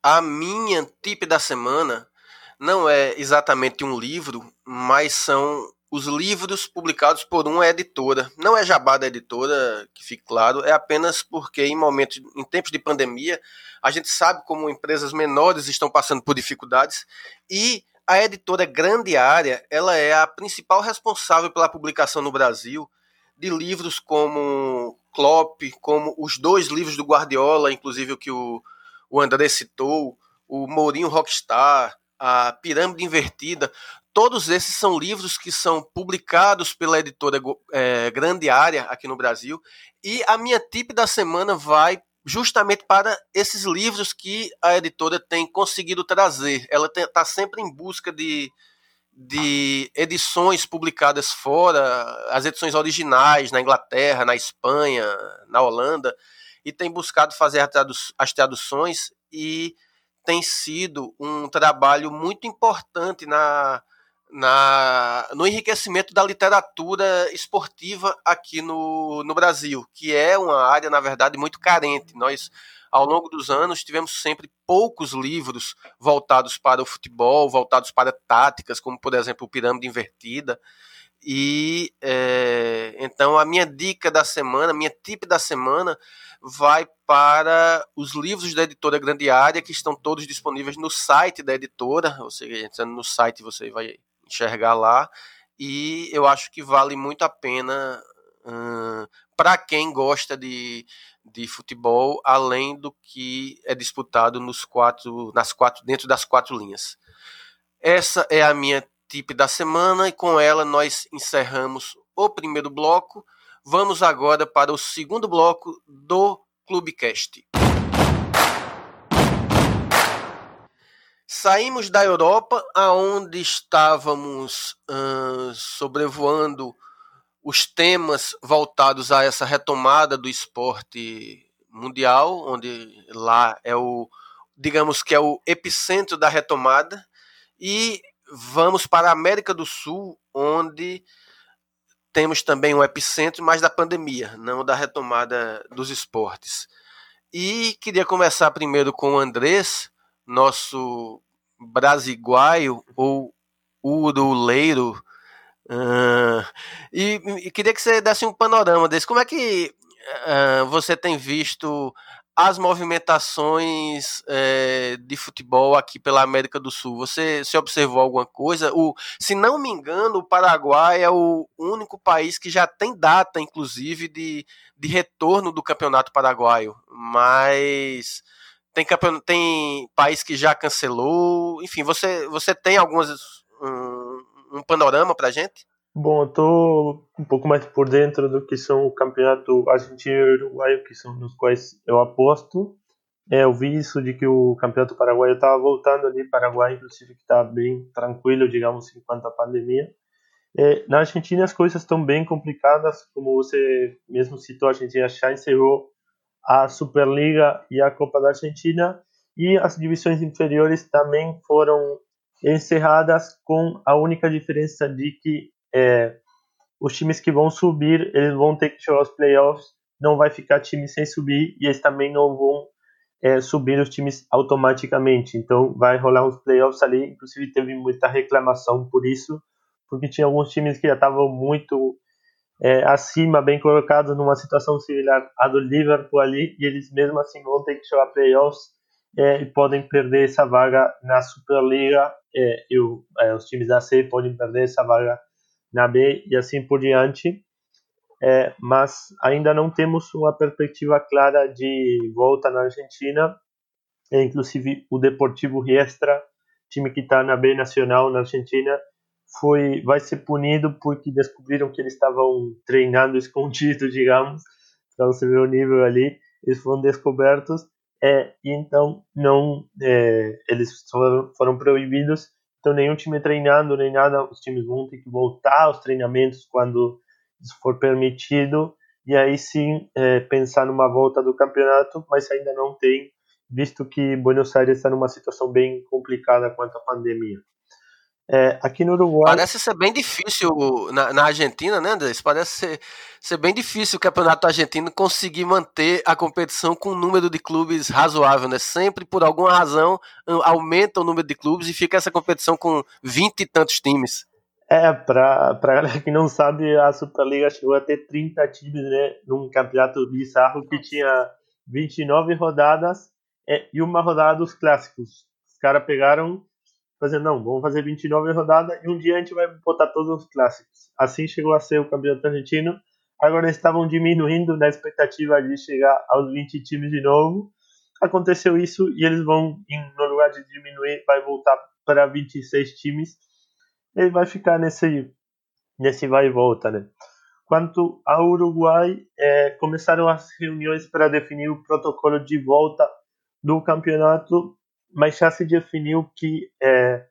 a minha tip da semana não é exatamente um livro, mas são os livros publicados por uma editora. Não é jabá da editora, que fique claro, é apenas porque em momentos, em tempos de pandemia, a gente sabe como empresas menores estão passando por dificuldades e a editora Grande Área, ela é a principal responsável pela publicação no Brasil de livros como Klopp, como os dois livros do Guardiola, inclusive o que o, o André citou, o Mourinho Rockstar, a Pirâmide Invertida, todos esses são livros que são publicados pela editora é, Grande Área aqui no Brasil. E a minha tip da semana vai justamente para esses livros que a editora tem conseguido trazer. Ela está sempre em busca de, de edições publicadas fora, as edições originais na Inglaterra, na Espanha, na Holanda, e tem buscado fazer as traduções e tem sido um trabalho muito importante na, na, no enriquecimento da literatura esportiva aqui no, no Brasil, que é uma área, na verdade, muito carente. Nós, ao longo dos anos, tivemos sempre poucos livros voltados para o futebol, voltados para táticas, como, por exemplo, o Pirâmide Invertida. E é, então a minha dica da semana, minha tip da semana vai para os livros da editora Grande Área, que estão todos disponíveis no site da editora. Ou seja, entrando no site você vai enxergar lá. E eu acho que vale muito a pena hum, para quem gosta de, de futebol, além do que é disputado nos quatro, nas quatro, dentro das quatro linhas. Essa é a minha tip da semana e com ela nós encerramos o primeiro bloco. Vamos agora para o segundo bloco do Clubecast. Saímos da Europa, aonde estávamos sobrevoando os temas voltados a essa retomada do esporte mundial, onde lá é o, digamos que é o epicentro da retomada, e vamos para a América do Sul, onde temos também um epicentro mais da pandemia, não da retomada dos esportes. E queria começar primeiro com o Andrés, nosso brasiguaio ou uruleiro. Uh, e, e, queria que você desse um panorama desse. Como é que uh, você tem visto as movimentações é, de futebol aqui pela América do Sul? Você se observou alguma coisa? O, se não me engano, o Paraguai é o único país que já tem data, inclusive, de, de retorno do campeonato paraguaio. Mas tem, campeon... tem país que já cancelou. Enfim, você, você tem algumas um, um panorama para gente? Bom, eu tô um pouco mais por dentro do que são o campeonato argentino e uruguaio, que são nos quais eu aposto. É, eu vi isso de que o campeonato paraguaio estava voltando ali, Paraguai inclusive que está bem tranquilo, digamos, enquanto a pandemia. É, na Argentina as coisas estão bem complicadas, como você mesmo citou, a Argentina já encerrou a Superliga e a Copa da Argentina, e as divisões inferiores também foram encerradas com a única diferença de que é, os times que vão subir, eles vão ter que jogar os playoffs, não vai ficar time sem subir e eles também não vão é, subir os times automaticamente. Então vai rolar uns playoffs ali, inclusive teve muita reclamação por isso, porque tinha alguns times que já estavam muito é, acima, bem colocados, numa situação similar à do Liverpool ali, e eles mesmo assim vão ter que jogar playoffs é, e podem perder essa vaga na Superliga, é, e o, é, os times da C podem perder essa vaga na B e assim por diante. É, mas ainda não temos uma perspectiva clara de volta na Argentina. É, inclusive o Deportivo Riestra, time que está na B Nacional na Argentina, foi vai ser punido porque descobriram que eles estavam treinando escondido, digamos, para você ver o nível ali. Eles foram descobertos é, e então não é, eles foram, foram proibidos então, nenhum time treinando, nem nada, os times vão ter que voltar aos treinamentos quando isso for permitido, e aí sim é, pensar numa volta do campeonato, mas ainda não tem, visto que Buenos Aires está numa situação bem complicada quanto à pandemia. É, aqui no Uruguai. Parece ser bem difícil na, na Argentina, né, Andrés? Parece ser, ser, bem difícil o campeonato argentino conseguir manter a competição com um número de clubes razoável, né? Sempre, por alguma razão, aumenta o número de clubes e fica essa competição com vinte e tantos times. É, para galera que não sabe, a Superliga chegou a ter 30 times, né? Num campeonato bizarro que tinha 29 rodadas é, e uma rodada dos clássicos. Os caras pegaram fazendo, não, vamos fazer 29 rodadas e um dia a gente vai botar todos os clássicos. Assim chegou a ser o campeonato argentino. Agora estavam diminuindo na expectativa de chegar aos 20 times de novo. Aconteceu isso e eles vão, no lugar de diminuir, vai voltar para 26 times. Ele vai ficar nesse, nesse vai e volta, né? Quanto ao Uruguai, é, começaram as reuniões para definir o protocolo de volta do campeonato mas já se definiu que é,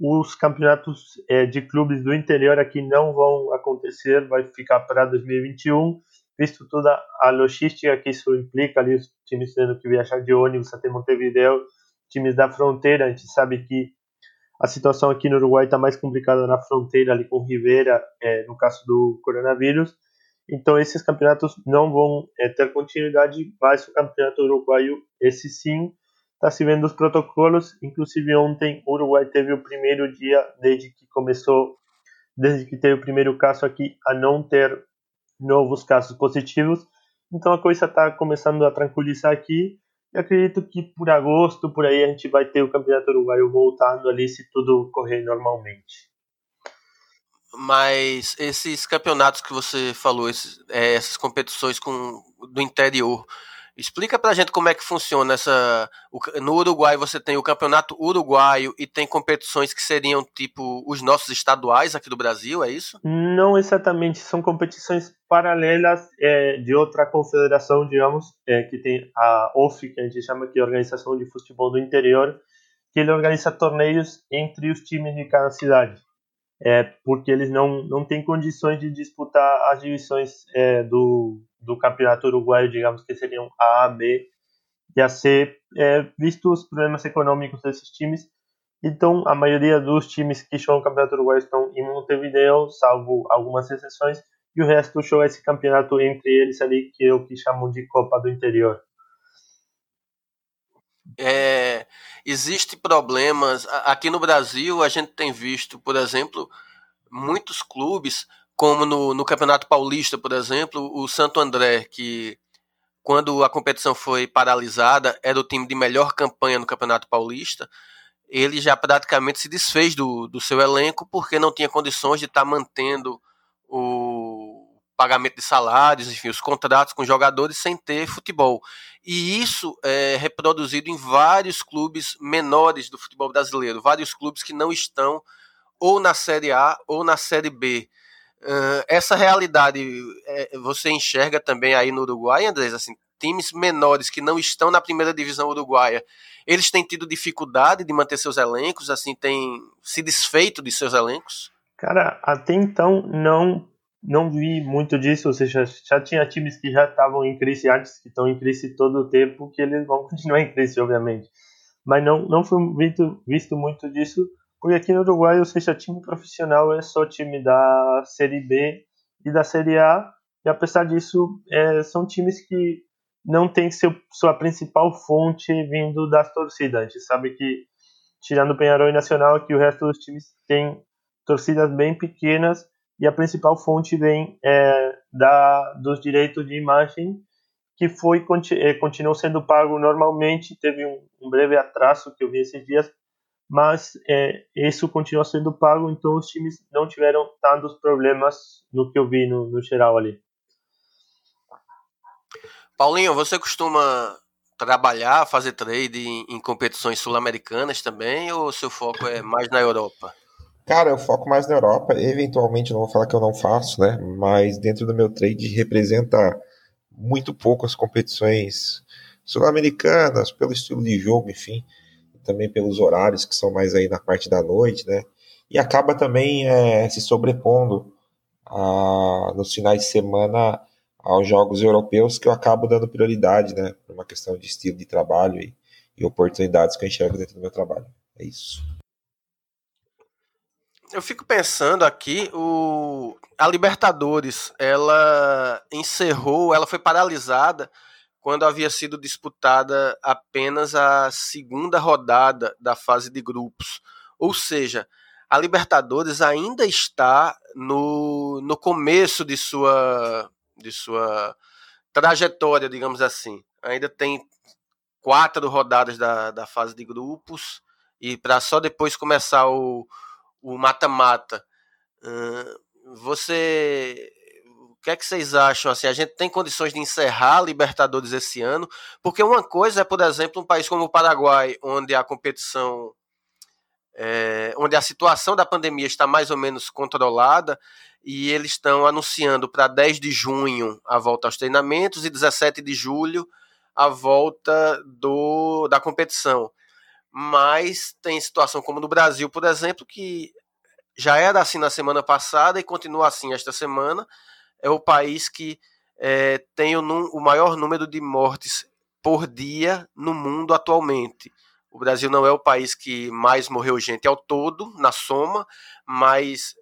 os campeonatos é, de clubes do interior aqui não vão acontecer, vai ficar para 2021, visto toda a logística que isso implica, ali os times tendo que viajar de ônibus até Montevideo, times da fronteira, a gente sabe que a situação aqui no Uruguai está mais complicada na fronteira ali com Rivera, é, no caso do coronavírus, então esses campeonatos não vão é, ter continuidade, mas o campeonato uruguaio, esse sim, está se vendo os protocolos. Inclusive ontem o Uruguai teve o primeiro dia desde que começou, desde que teve o primeiro caso aqui, a não ter novos casos positivos. Então a coisa está começando a tranquilizar aqui. E acredito que por agosto, por aí, a gente vai ter o Campeonato Uruguaio voltando ali se tudo correr normalmente. Mas esses campeonatos que você falou, esses, é, essas competições com, do interior, Explica pra gente como é que funciona essa. No Uruguai você tem o campeonato uruguaio e tem competições que seriam tipo os nossos estaduais aqui do Brasil, é isso? Não exatamente, são competições paralelas é, de outra confederação, digamos, é, que tem a OFI, que a gente chama aqui Organização de Futebol do Interior, que ele organiza torneios entre os times de cada cidade é, porque eles não, não têm condições de disputar as divisões é, do, do campeonato uruguaio, digamos que seriam A, B e a C, é, visto os problemas econômicos desses times. Então, a maioria dos times que jogam o campeonato uruguaio estão em Montevideo, salvo algumas exceções, e o resto joga esse campeonato entre eles ali, que é o que chamam de Copa do Interior. É, Existem problemas. Aqui no Brasil, a gente tem visto, por exemplo, muitos clubes, como no, no Campeonato Paulista, por exemplo, o Santo André, que quando a competição foi paralisada, era o time de melhor campanha no Campeonato Paulista. Ele já praticamente se desfez do, do seu elenco porque não tinha condições de estar tá mantendo o pagamento de salários, enfim, os contratos com jogadores sem ter futebol. E isso é reproduzido em vários clubes menores do futebol brasileiro, vários clubes que não estão ou na Série A ou na Série B. Uh, essa realidade é, você enxerga também aí no Uruguai, Andrés? Assim, times menores que não estão na primeira divisão uruguaia, eles têm tido dificuldade de manter seus elencos, assim, têm se desfeito de seus elencos? Cara, até então não não vi muito disso, ou seja, já tinha times que já estavam em crise antes, que estão em crise todo o tempo, que eles vão continuar em crise, obviamente. Mas não, não foi visto, visto muito disso, porque aqui no Uruguai, ou seja, time profissional é só time da Série B e da Série A, e apesar disso, é, são times que não têm sua principal fonte vindo das torcidas. A gente sabe que, tirando o Penharol e Nacional, que o resto dos times tem torcidas bem pequenas, e a principal fonte vem é, da, dos direitos de imagem que foi é, continuou sendo pago normalmente teve um, um, breve atraso que eu vi esses dias mas é, isso continua sendo pago então os times não tiveram tantos problemas no que eu vi no, no geral ali Paulinho você costuma trabalhar fazer trade em, em competições sul-americanas também ou seu foco é mais na Europa Cara, eu foco mais na Europa. Eventualmente, não vou falar que eu não faço, né? Mas dentro do meu trade representa muito pouco as competições sul-americanas, pelo estilo de jogo, enfim. Também pelos horários que são mais aí na parte da noite, né? E acaba também é, se sobrepondo a, nos finais de semana aos jogos europeus que eu acabo dando prioridade, né? Por uma questão de estilo de trabalho e, e oportunidades que eu enxergo dentro do meu trabalho. É isso eu fico pensando aqui, o, a Libertadores, ela encerrou, ela foi paralisada quando havia sido disputada apenas a segunda rodada da fase de grupos. Ou seja, a Libertadores ainda está no, no começo de sua, de sua trajetória, digamos assim. Ainda tem quatro rodadas da, da fase de grupos e para só depois começar o, mata-mata. Uh, você. O que é que vocês acham? Assim, a gente tem condições de encerrar a Libertadores esse ano? Porque uma coisa é, por exemplo, um país como o Paraguai, onde a competição. É, onde a situação da pandemia está mais ou menos controlada e eles estão anunciando para 10 de junho a volta aos treinamentos e 17 de julho a volta do, da competição mas tem situação como no Brasil, por exemplo, que já era assim na semana passada e continua assim esta semana. É o país que é, tem o, o maior número de mortes por dia no mundo atualmente. O Brasil não é o país que mais morreu gente ao todo, na soma, mas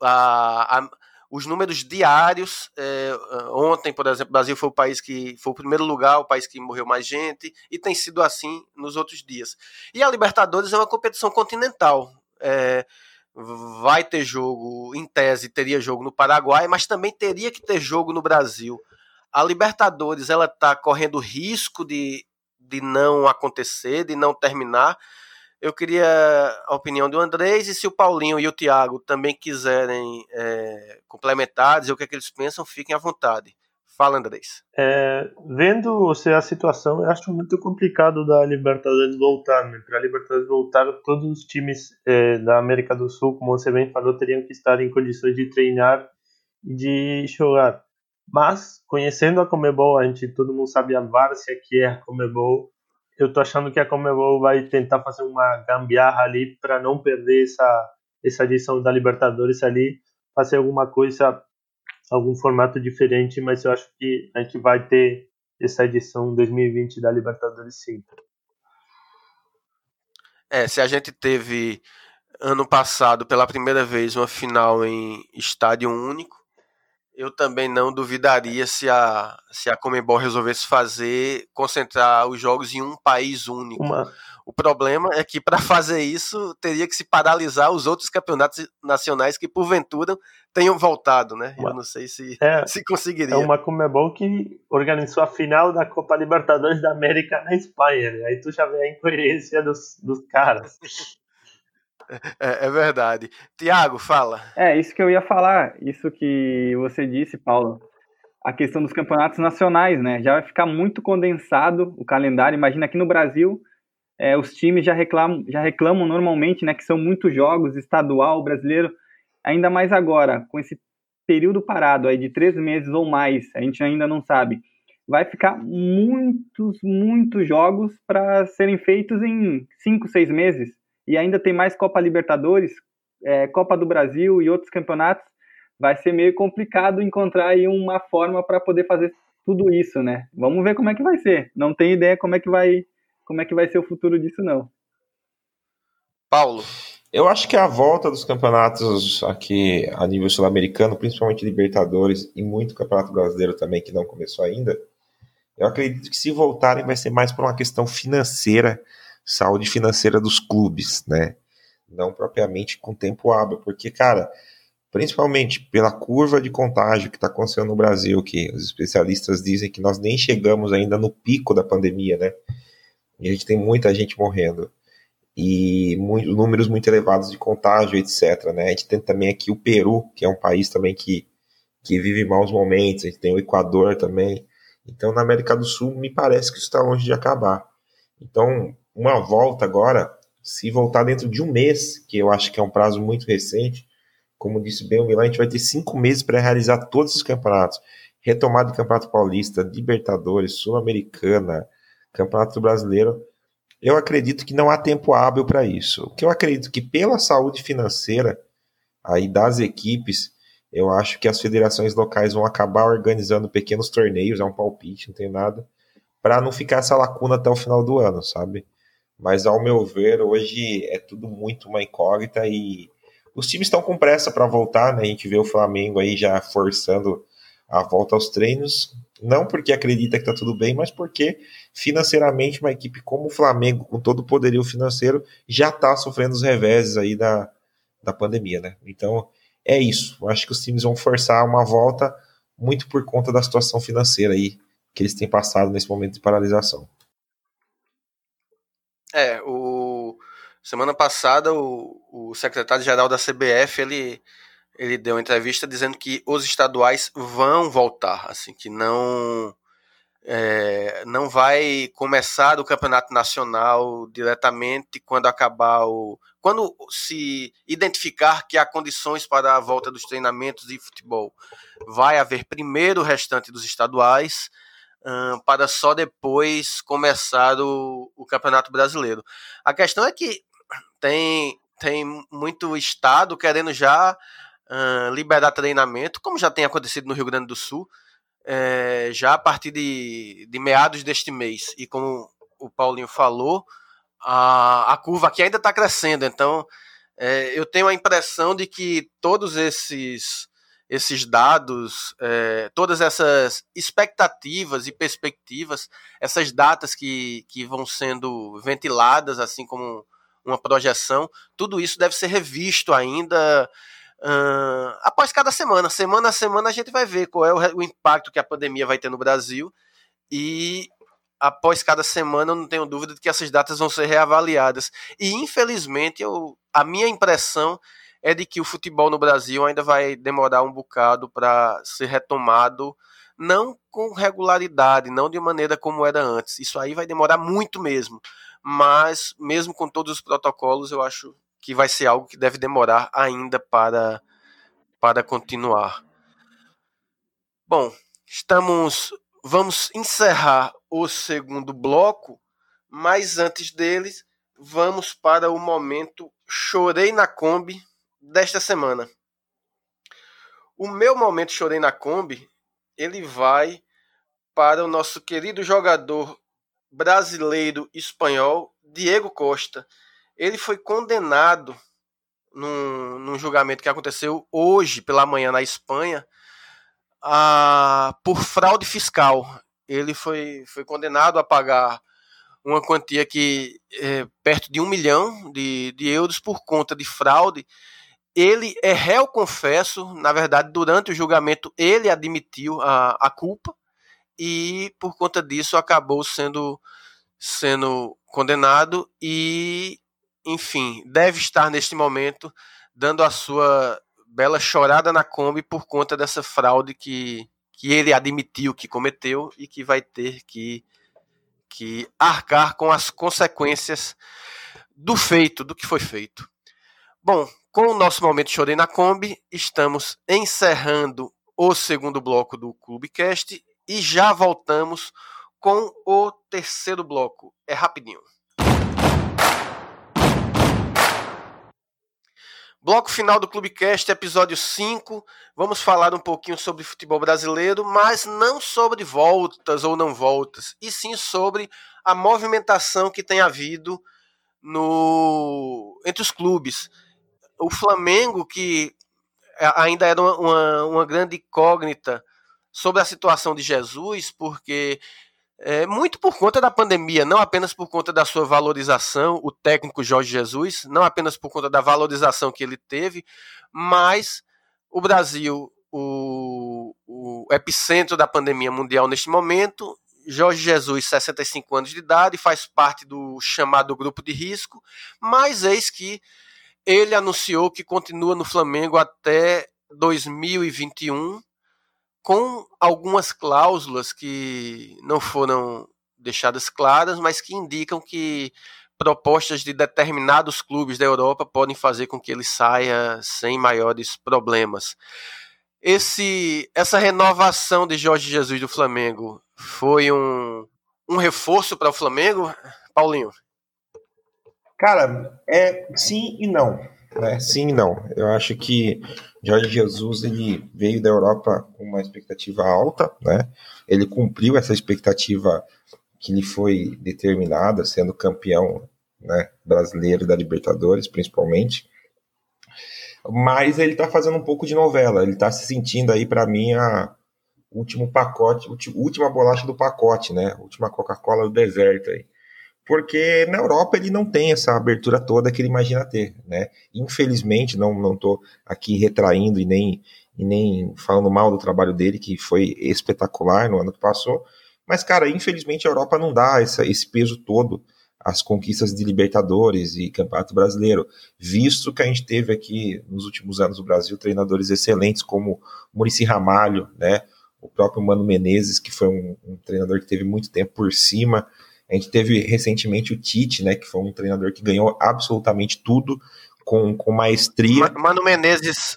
a, a, os números diários. É, ontem, por exemplo, o Brasil foi o país que foi o primeiro lugar, o país que morreu mais gente, e tem sido assim nos outros dias. E a Libertadores é uma competição continental. É, vai ter jogo, em tese, teria jogo no Paraguai, mas também teria que ter jogo no Brasil. A Libertadores ela está correndo risco de, de não acontecer, de não terminar, eu queria a opinião do Andrés e se o Paulinho e o Thiago também quiserem é, complementar, dizer o que, é que eles pensam, fiquem à vontade. Fala, Andrés. É, vendo a situação, eu acho muito complicado da Libertadores voltar. Né? Para a Libertadores voltar, todos os times é, da América do Sul, como você bem falou, teriam que estar em condições de treinar e de jogar. Mas, conhecendo a Comebol, a gente, todo mundo sabe a várzea que é a Comebol, eu tô achando que a Comebol vai tentar fazer uma gambiarra ali para não perder essa essa edição da Libertadores ali, fazer alguma coisa, algum formato diferente, mas eu acho que a gente vai ter essa edição 2020 da Libertadores sim. É, se a gente teve ano passado pela primeira vez uma final em estádio único, eu também não duvidaria se a, se a Comembol resolvesse fazer, concentrar os jogos em um país único. Uma... O problema é que para fazer isso teria que se paralisar os outros campeonatos nacionais que porventura tenham voltado, né? Eu não sei se, é, se conseguiria. É uma Comebol que organizou a final da Copa Libertadores da América na Espanha, né? Aí tu já vê a incoerência dos, dos caras. É, é, verdade. Tiago, fala. É, isso que eu ia falar, isso que você disse, Paulo. A questão dos campeonatos nacionais, né? Já vai ficar muito condensado o calendário. Imagina aqui no Brasil, é, os times já reclamam, já reclamam normalmente, né? Que são muitos jogos, estadual, brasileiro. Ainda mais agora, com esse período parado aí de três meses ou mais, a gente ainda não sabe. Vai ficar muitos, muitos jogos para serem feitos em cinco, seis meses e ainda tem mais Copa Libertadores, é, Copa do Brasil e outros campeonatos, vai ser meio complicado encontrar aí uma forma para poder fazer tudo isso, né? Vamos ver como é que vai ser. Não tenho ideia como é que vai, como é que vai ser o futuro disso não. Paulo, eu acho que a volta dos campeonatos aqui a nível sul-americano, principalmente Libertadores e muito Campeonato Brasileiro também que não começou ainda, eu acredito que se voltarem vai ser mais por uma questão financeira saúde financeira dos clubes, né? Não propriamente com tempo hábil, porque, cara, principalmente pela curva de contágio que está acontecendo no Brasil, que os especialistas dizem que nós nem chegamos ainda no pico da pandemia, né? E a gente tem muita gente morrendo. E muito, números muito elevados de contágio, etc. Né? A gente tem também aqui o Peru, que é um país também que, que vive maus momentos, a gente tem o Equador também. Então, na América do Sul, me parece que isso está longe de acabar. Então, uma volta agora, se voltar dentro de um mês, que eu acho que é um prazo muito recente, como disse bem o Milan, a gente vai ter cinco meses para realizar todos os campeonatos. Retomada do Campeonato Paulista, Libertadores, Sul-Americana, Campeonato Brasileiro. Eu acredito que não há tempo hábil para isso. O que eu acredito que pela saúde financeira aí das equipes, eu acho que as federações locais vão acabar organizando pequenos torneios, é um palpite, não tem nada, para não ficar essa lacuna até o final do ano, sabe? Mas ao meu ver, hoje é tudo muito uma incógnita e os times estão com pressa para voltar, né? A gente vê o Flamengo aí já forçando a volta aos treinos, não porque acredita que está tudo bem, mas porque financeiramente uma equipe como o Flamengo, com todo o poderio financeiro, já está sofrendo os reveses aí da, da pandemia, né? Então é isso. Eu acho que os times vão forçar uma volta muito por conta da situação financeira aí que eles têm passado nesse momento de paralisação. É, o semana passada o, o secretário-geral da CBF ele, ele deu uma entrevista dizendo que os estaduais vão voltar, assim que não é, não vai começar o campeonato nacional diretamente quando acabar o quando se identificar que há condições para a volta dos treinamentos de futebol vai haver primeiro o restante dos estaduais para só depois começar o, o Campeonato Brasileiro. A questão é que tem, tem muito estado querendo já uh, liberar treinamento, como já tem acontecido no Rio Grande do Sul, é, já a partir de, de meados deste mês. E como o Paulinho falou, a, a curva aqui ainda está crescendo, então é, eu tenho a impressão de que todos esses esses dados, é, todas essas expectativas e perspectivas, essas datas que, que vão sendo ventiladas, assim como uma projeção, tudo isso deve ser revisto ainda uh, após cada semana. Semana a semana a gente vai ver qual é o, o impacto que a pandemia vai ter no Brasil e após cada semana eu não tenho dúvida de que essas datas vão ser reavaliadas. E infelizmente eu, a minha impressão é de que o futebol no Brasil ainda vai demorar um bocado para ser retomado, não com regularidade, não de maneira como era antes. Isso aí vai demorar muito mesmo. Mas, mesmo com todos os protocolos, eu acho que vai ser algo que deve demorar ainda para, para continuar. Bom, estamos. Vamos encerrar o segundo bloco, mas antes deles, vamos para o momento Chorei na Kombi desta semana. O meu momento chorei na Kombi, ele vai para o nosso querido jogador brasileiro espanhol Diego Costa. Ele foi condenado num, num julgamento que aconteceu hoje pela manhã na Espanha a, por fraude fiscal. Ele foi, foi condenado a pagar uma quantia que é perto de um milhão de, de euros por conta de fraude. Ele é réu confesso, na verdade, durante o julgamento ele admitiu a, a culpa e por conta disso acabou sendo sendo condenado e enfim, deve estar neste momento dando a sua bela chorada na Kombi por conta dessa fraude que, que ele admitiu que cometeu e que vai ter que, que arcar com as consequências do feito, do que foi feito. Bom, com o nosso momento Chorei na Kombi, estamos encerrando o segundo bloco do Clubecast e já voltamos com o terceiro bloco. É rapidinho. Bloco final do Clubecast, episódio 5. Vamos falar um pouquinho sobre futebol brasileiro, mas não sobre voltas ou não voltas, e sim sobre a movimentação que tem havido no entre os clubes. O Flamengo, que ainda era uma, uma, uma grande incógnita sobre a situação de Jesus, porque é, muito por conta da pandemia, não apenas por conta da sua valorização, o técnico Jorge Jesus, não apenas por conta da valorização que ele teve, mas o Brasil, o, o epicentro da pandemia mundial neste momento, Jorge Jesus, 65 anos de idade, faz parte do chamado grupo de risco, mas eis que ele anunciou que continua no Flamengo até 2021 com algumas cláusulas que não foram deixadas claras, mas que indicam que propostas de determinados clubes da Europa podem fazer com que ele saia sem maiores problemas. Esse, essa renovação de Jorge Jesus do Flamengo foi um, um reforço para o Flamengo, Paulinho? Cara, é sim e não. Né? Sim não. Eu acho que Jorge Jesus ele veio da Europa com uma expectativa alta, né? Ele cumpriu essa expectativa que lhe foi determinada, sendo campeão né, brasileiro da Libertadores, principalmente. Mas ele está fazendo um pouco de novela. Ele está se sentindo aí, para mim, a último pacote, última bolacha do pacote, né? Última Coca-Cola do deserto aí porque na Europa ele não tem essa abertura toda que ele imagina ter, né? Infelizmente, não não estou aqui retraindo e nem e nem falando mal do trabalho dele, que foi espetacular no ano que passou, mas cara, infelizmente a Europa não dá essa, esse peso todo às conquistas de Libertadores e Campeonato Brasileiro, visto que a gente teve aqui nos últimos anos no Brasil treinadores excelentes como Murici Ramalho, né? O próprio Mano Menezes, que foi um, um treinador que teve muito tempo por cima a gente teve recentemente o Tite, né, que foi um treinador que ganhou absolutamente tudo com, com maestria. Mano Menezes,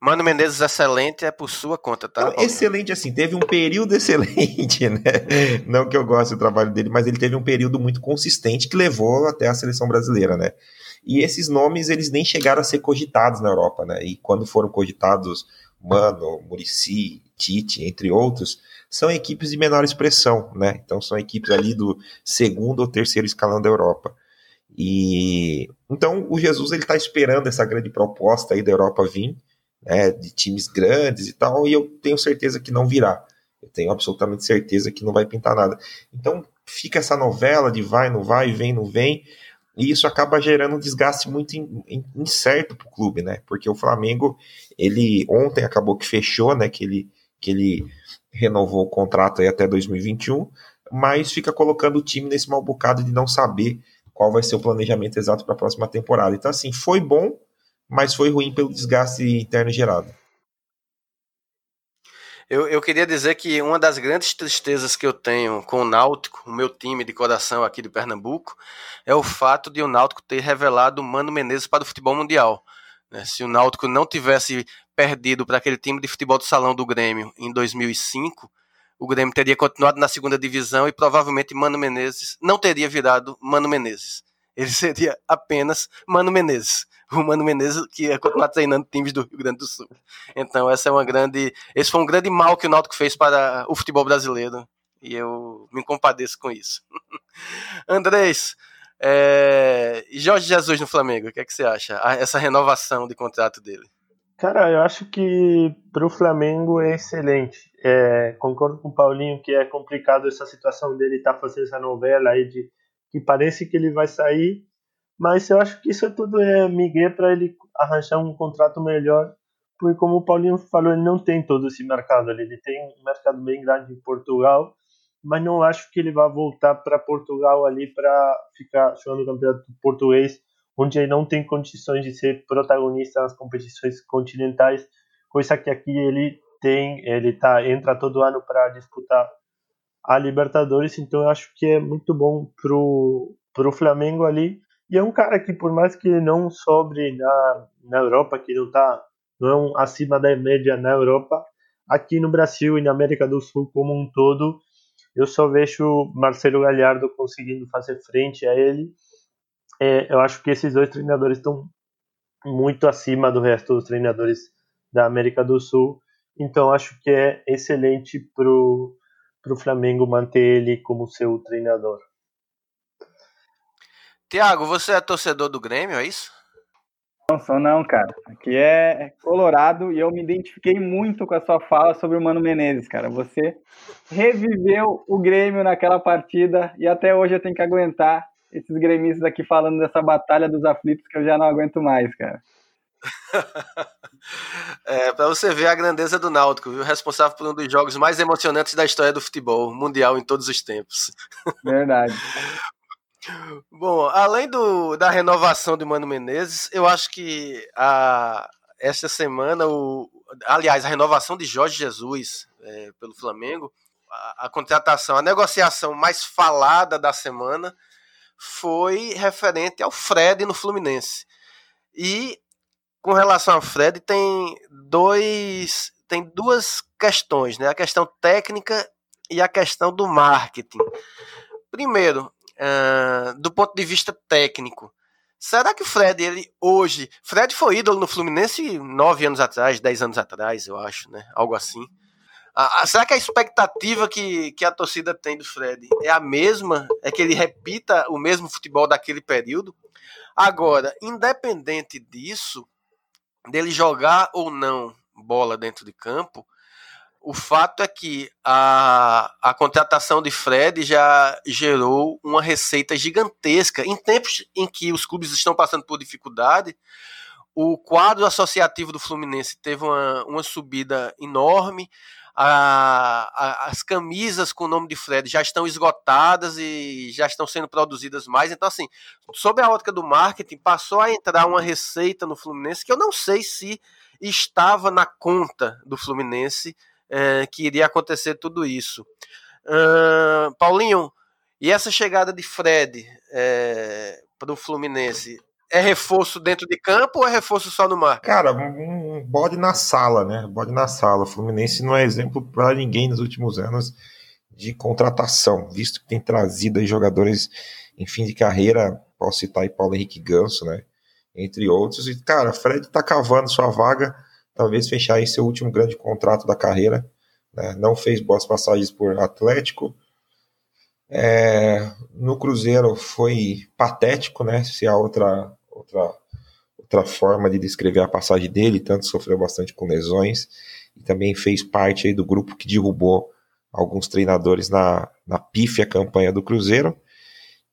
Mano Menezes excelente é por sua conta, tá? Não, excelente, assim, teve um período excelente, né? Não que eu goste do trabalho dele, mas ele teve um período muito consistente que levou até a seleção brasileira, né? E esses nomes, eles nem chegaram a ser cogitados na Europa, né? E quando foram cogitados Mano, Murici, Tite, entre outros, são equipes de menor expressão, né? Então são equipes ali do segundo ou terceiro escalão da Europa. E então o Jesus ele está esperando essa grande proposta aí da Europa vir, né, de times grandes e tal, e eu tenho certeza que não virá. Eu tenho absolutamente certeza que não vai pintar nada. Então fica essa novela de vai, não vai, vem, não vem, e isso acaba gerando um desgaste muito incerto para o clube, né? Porque o Flamengo, ele ontem acabou que fechou, né? Que ele, que ele renovou o contrato aí até 2021, mas fica colocando o time nesse mal bocado de não saber qual vai ser o planejamento exato para a próxima temporada. Então, assim, foi bom, mas foi ruim pelo desgaste interno gerado. Eu, eu queria dizer que uma das grandes tristezas que eu tenho com o Náutico, o meu time de coração aqui de Pernambuco, é o fato de o Náutico ter revelado o Mano Menezes para o futebol mundial. Né? Se o Náutico não tivesse perdido para aquele time de futebol do salão do Grêmio em 2005, o Grêmio teria continuado na segunda divisão e provavelmente Mano Menezes não teria virado Mano Menezes. Ele seria apenas Mano Menezes. O Mano Menezes que ia continuar treinando times do Rio Grande do Sul. Então essa é uma grande, esse foi um grande mal que o Náutico fez para o futebol brasileiro e eu me compadeço com isso. Andrés, é... Jorge Jesus no Flamengo, o que, é que você acha? Essa renovação de contrato dele? Cara, eu acho que para o Flamengo é excelente. É, concordo com o Paulinho que é complicado essa situação dele estar tá fazendo essa novela aí de que parece que ele vai sair, mas eu acho que isso tudo é migué para ele arranjar um contrato melhor, porque como o Paulinho falou, ele não tem todo esse mercado ali, ele tem um mercado bem grande em Portugal, mas não acho que ele vai voltar para Portugal ali para ficar jogando o campeonato português onde ele não tem condições de ser protagonista nas competições continentais, coisa que aqui ele tem, ele tá entra todo ano para disputar a Libertadores, então eu acho que é muito bom pro pro Flamengo ali. E é um cara que por mais que ele não sobre na na Europa, que não tá não é acima da média na Europa, aqui no Brasil e na América do Sul como um todo, eu só vejo Marcelo Galhardo conseguindo fazer frente a ele é, eu acho que esses dois treinadores estão muito acima do resto dos treinadores da América do Sul. Então acho que é excelente pro pro Flamengo manter ele como seu treinador. Tiago, você é torcedor do Grêmio, é isso? Não sou não, cara. Aqui é Colorado e eu me identifiquei muito com a sua fala sobre o Mano Menezes, cara. Você reviveu o Grêmio naquela partida e até hoje eu tenho que aguentar esses gremistas aqui falando dessa batalha dos aflitos que eu já não aguento mais, cara. é, para você ver a grandeza do Náutico, viu? Responsável por um dos jogos mais emocionantes da história do futebol mundial em todos os tempos. Verdade. Bom, além do, da renovação do Mano Menezes, eu acho que a, esta semana, o, aliás, a renovação de Jorge Jesus é, pelo Flamengo, a, a contratação, a negociação mais falada da semana foi referente ao Fred no Fluminense. E com relação ao Fred tem dois tem duas questões, né? A questão técnica e a questão do marketing. Primeiro, uh, do ponto de vista técnico, será que o Fred ele hoje, Fred foi ídolo no Fluminense nove anos atrás, dez anos atrás, eu acho, né? Algo assim. Será que a expectativa que, que a torcida tem do Fred é a mesma? É que ele repita o mesmo futebol daquele período? Agora, independente disso, dele jogar ou não bola dentro de campo, o fato é que a, a contratação de Fred já gerou uma receita gigantesca. Em tempos em que os clubes estão passando por dificuldade, o quadro associativo do Fluminense teve uma, uma subida enorme a, a, as camisas com o nome de Fred já estão esgotadas e já estão sendo produzidas mais. Então, assim, sob a ótica do marketing, passou a entrar uma receita no Fluminense que eu não sei se estava na conta do Fluminense é, que iria acontecer tudo isso. Uh, Paulinho, e essa chegada de Fred é, para o Fluminense é reforço dentro de campo ou é reforço só no mar? Cara, um bode na sala, né? Bode na sala. O Fluminense não é exemplo para ninguém nos últimos anos de contratação, visto que tem trazido aí jogadores em fim de carreira, posso citar aí Paulo Henrique Ganso, né? Entre outros. E, cara, Fred tá cavando sua vaga, talvez fechar aí seu último grande contrato da carreira. Né? Não fez boas passagens por Atlético, é, no Cruzeiro foi patético, né? Se há outra, outra, outra forma de descrever a passagem dele, tanto sofreu bastante com lesões e também fez parte aí do grupo que derrubou alguns treinadores na, na pífia campanha do Cruzeiro.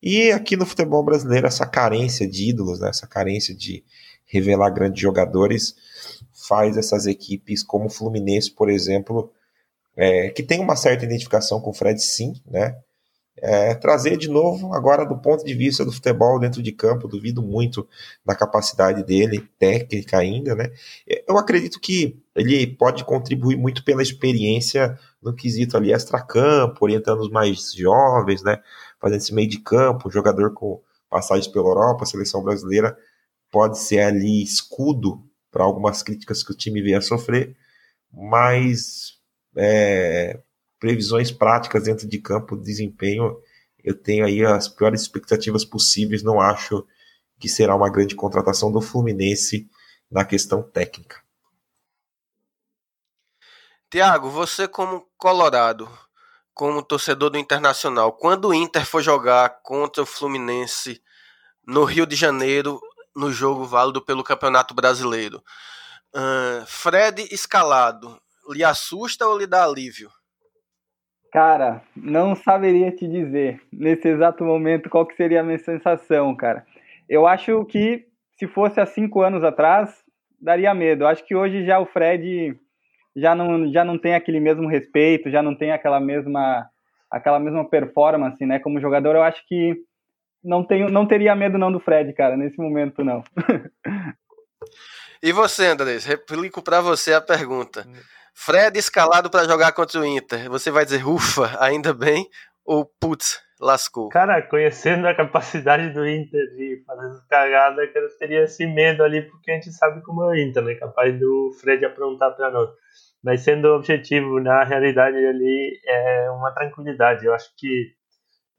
E aqui no futebol brasileiro, essa carência de ídolos, né? essa carência de revelar grandes jogadores, faz essas equipes como o Fluminense, por exemplo, é, que tem uma certa identificação com o Fred, sim, né? É, trazer de novo, agora do ponto de vista do futebol dentro de campo, duvido muito da capacidade dele, técnica ainda, né? Eu acredito que ele pode contribuir muito pela experiência no quesito ali extra-campo, orientando os mais jovens, né? Fazendo esse meio de campo, jogador com passagens pela Europa, seleção brasileira, pode ser ali escudo para algumas críticas que o time venha a sofrer, mas é, previsões práticas dentro de campo, desempenho, eu tenho aí as piores expectativas possíveis. Não acho que será uma grande contratação do Fluminense na questão técnica. Tiago, você como colorado, como torcedor do Internacional, quando o Inter for jogar contra o Fluminense no Rio de Janeiro, no jogo válido pelo Campeonato Brasileiro, Uh, Fred escalado, lhe assusta ou lhe dá alívio? Cara, não saberia te dizer nesse exato momento qual que seria a minha sensação, cara. Eu acho que se fosse há cinco anos atrás, daria medo. Eu acho que hoje já o Fred já não, já não tem aquele mesmo respeito, já não tem aquela mesma aquela mesma performance, né? Como jogador, eu acho que não tenho, não teria medo não do Fred, cara, nesse momento não. e você, Andrés? Replico para você a pergunta. Fred escalado para jogar contra o Inter. Você vai dizer, ufa, ainda bem? Ou putz, lascou? Cara, conhecendo a capacidade do Inter de fazer cagada, eu teria esse medo ali, porque a gente sabe como é o Inter, né? Capaz do Fred aprontar para nós. Mas sendo objetivo, na realidade ali é uma tranquilidade. Eu acho que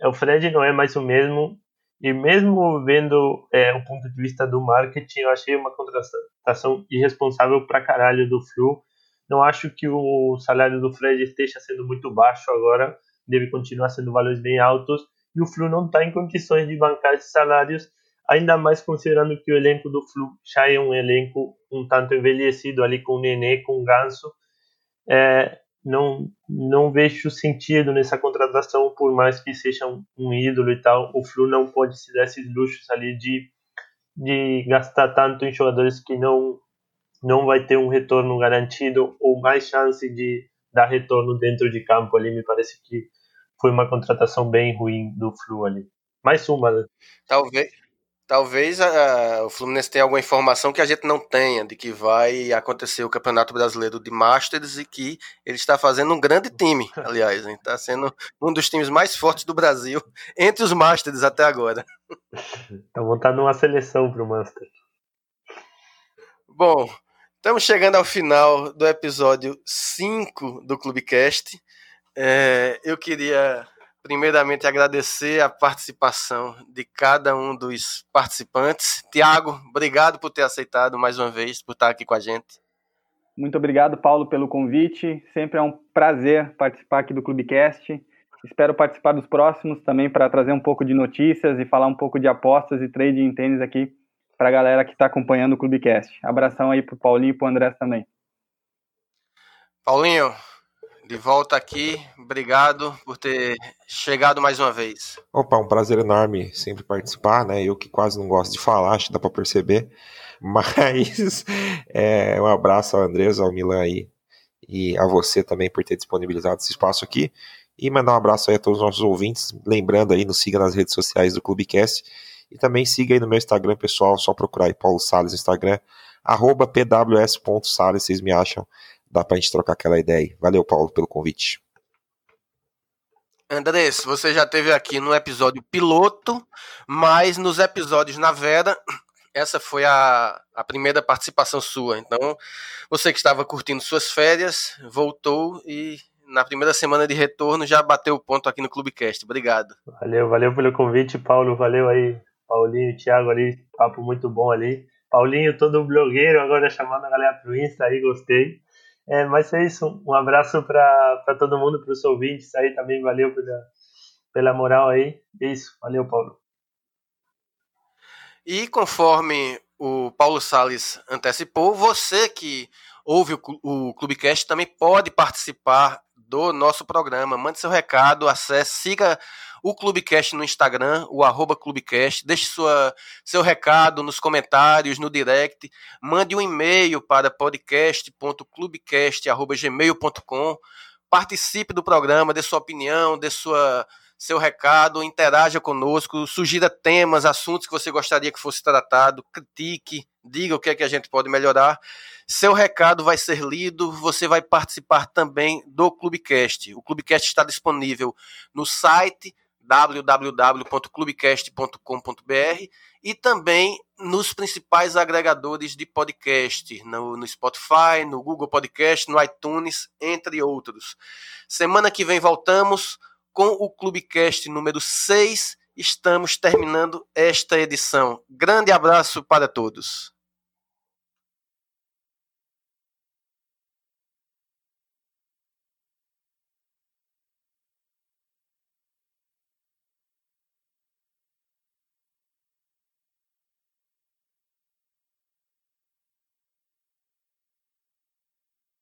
o Fred não é mais o mesmo. E mesmo vendo é, o ponto de vista do marketing, eu achei uma contratação irresponsável pra caralho do Flu. Não acho que o salário do Fred esteja sendo muito baixo agora, deve continuar sendo valores bem altos. E o Flu não está em condições de bancar esses salários, ainda mais considerando que o elenco do Flu já é um elenco um tanto envelhecido ali com o Nenê, com o Ganso é, não, não vejo sentido nessa contratação, por mais que seja um, um, ídolo e tal. O Flu não pode se dar esses luxos ali de, de gastar tanto em jogadores que não, não vai ter um retorno garantido ou mais chance de dar retorno dentro de campo ali. Me parece que foi uma contratação bem ruim do Flu ali. Mais uma, né? Talvez, Talvez a, o Fluminense tenha alguma informação que a gente não tenha, de que vai acontecer o Campeonato Brasileiro de Masters e que ele está fazendo um grande time, aliás. Está sendo um dos times mais fortes do Brasil, entre os Masters até agora. Está montando uma seleção para o Master. Bom, estamos chegando ao final do episódio 5 do Clubecast. É, eu queria primeiramente agradecer a participação de cada um dos participantes. Tiago, obrigado por ter aceitado mais uma vez, por estar aqui com a gente. Muito obrigado, Paulo, pelo convite. Sempre é um prazer participar aqui do Clubecast. Espero participar dos próximos também para trazer um pouco de notícias e falar um pouco de apostas e trading em tênis aqui para a galera que está acompanhando o Clubecast. Abração aí para o Paulinho e para o André também. Paulinho, de volta aqui. Obrigado por ter chegado mais uma vez. Opa, um prazer enorme sempre participar, né? Eu que quase não gosto de falar, acho que dá para perceber. Mas é, um abraço ao Andrés, ao Milan aí e a você também por ter disponibilizado esse espaço aqui. E mandar um abraço aí a todos os nossos ouvintes. Lembrando aí, nos siga nas redes sociais do Clubecast. E também siga aí no meu Instagram pessoal, só procurar aí Paulo Salles no Instagram, arroba pws.salles, vocês me acham dá pra gente trocar aquela ideia aí. Valeu, Paulo, pelo convite. Andrés, você já teve aqui no episódio piloto, mas nos episódios na Vera, essa foi a, a primeira participação sua. Então, você que estava curtindo suas férias, voltou e na primeira semana de retorno já bateu o ponto aqui no Clubecast. Obrigado. Valeu, valeu pelo convite, Paulo. Valeu aí, Paulinho, Thiago ali, papo muito bom ali. Paulinho, todo blogueiro, agora chamando a galera pro Insta aí, gostei. É, mas é isso. Um abraço para todo mundo, para os ouvintes aí também. Valeu pela, pela moral aí. É isso. Valeu, Paulo. E conforme o Paulo Sales antecipou, você que ouve o, o Clubecast também pode participar do nosso programa. Mande seu recado, acesse, siga o Clubecast no Instagram, o arroba Clubecast. Deixe sua, seu recado nos comentários, no direct. Mande um e-mail para podcast.clubecast.gmail.com. Participe do programa, dê sua opinião, dê sua, seu recado, interaja conosco, sugira temas, assuntos que você gostaria que fosse tratado, critique, diga o que é que a gente pode melhorar. Seu recado vai ser lido, você vai participar também do Clubecast. O Clubecast está disponível no site www.clubecast.com.br e também nos principais agregadores de podcast, no, no, Spotify, no Google Podcast, no iTunes, entre outros. Semana que vem voltamos com o Clubecast número 6. Estamos terminando esta edição. Grande abraço para todos.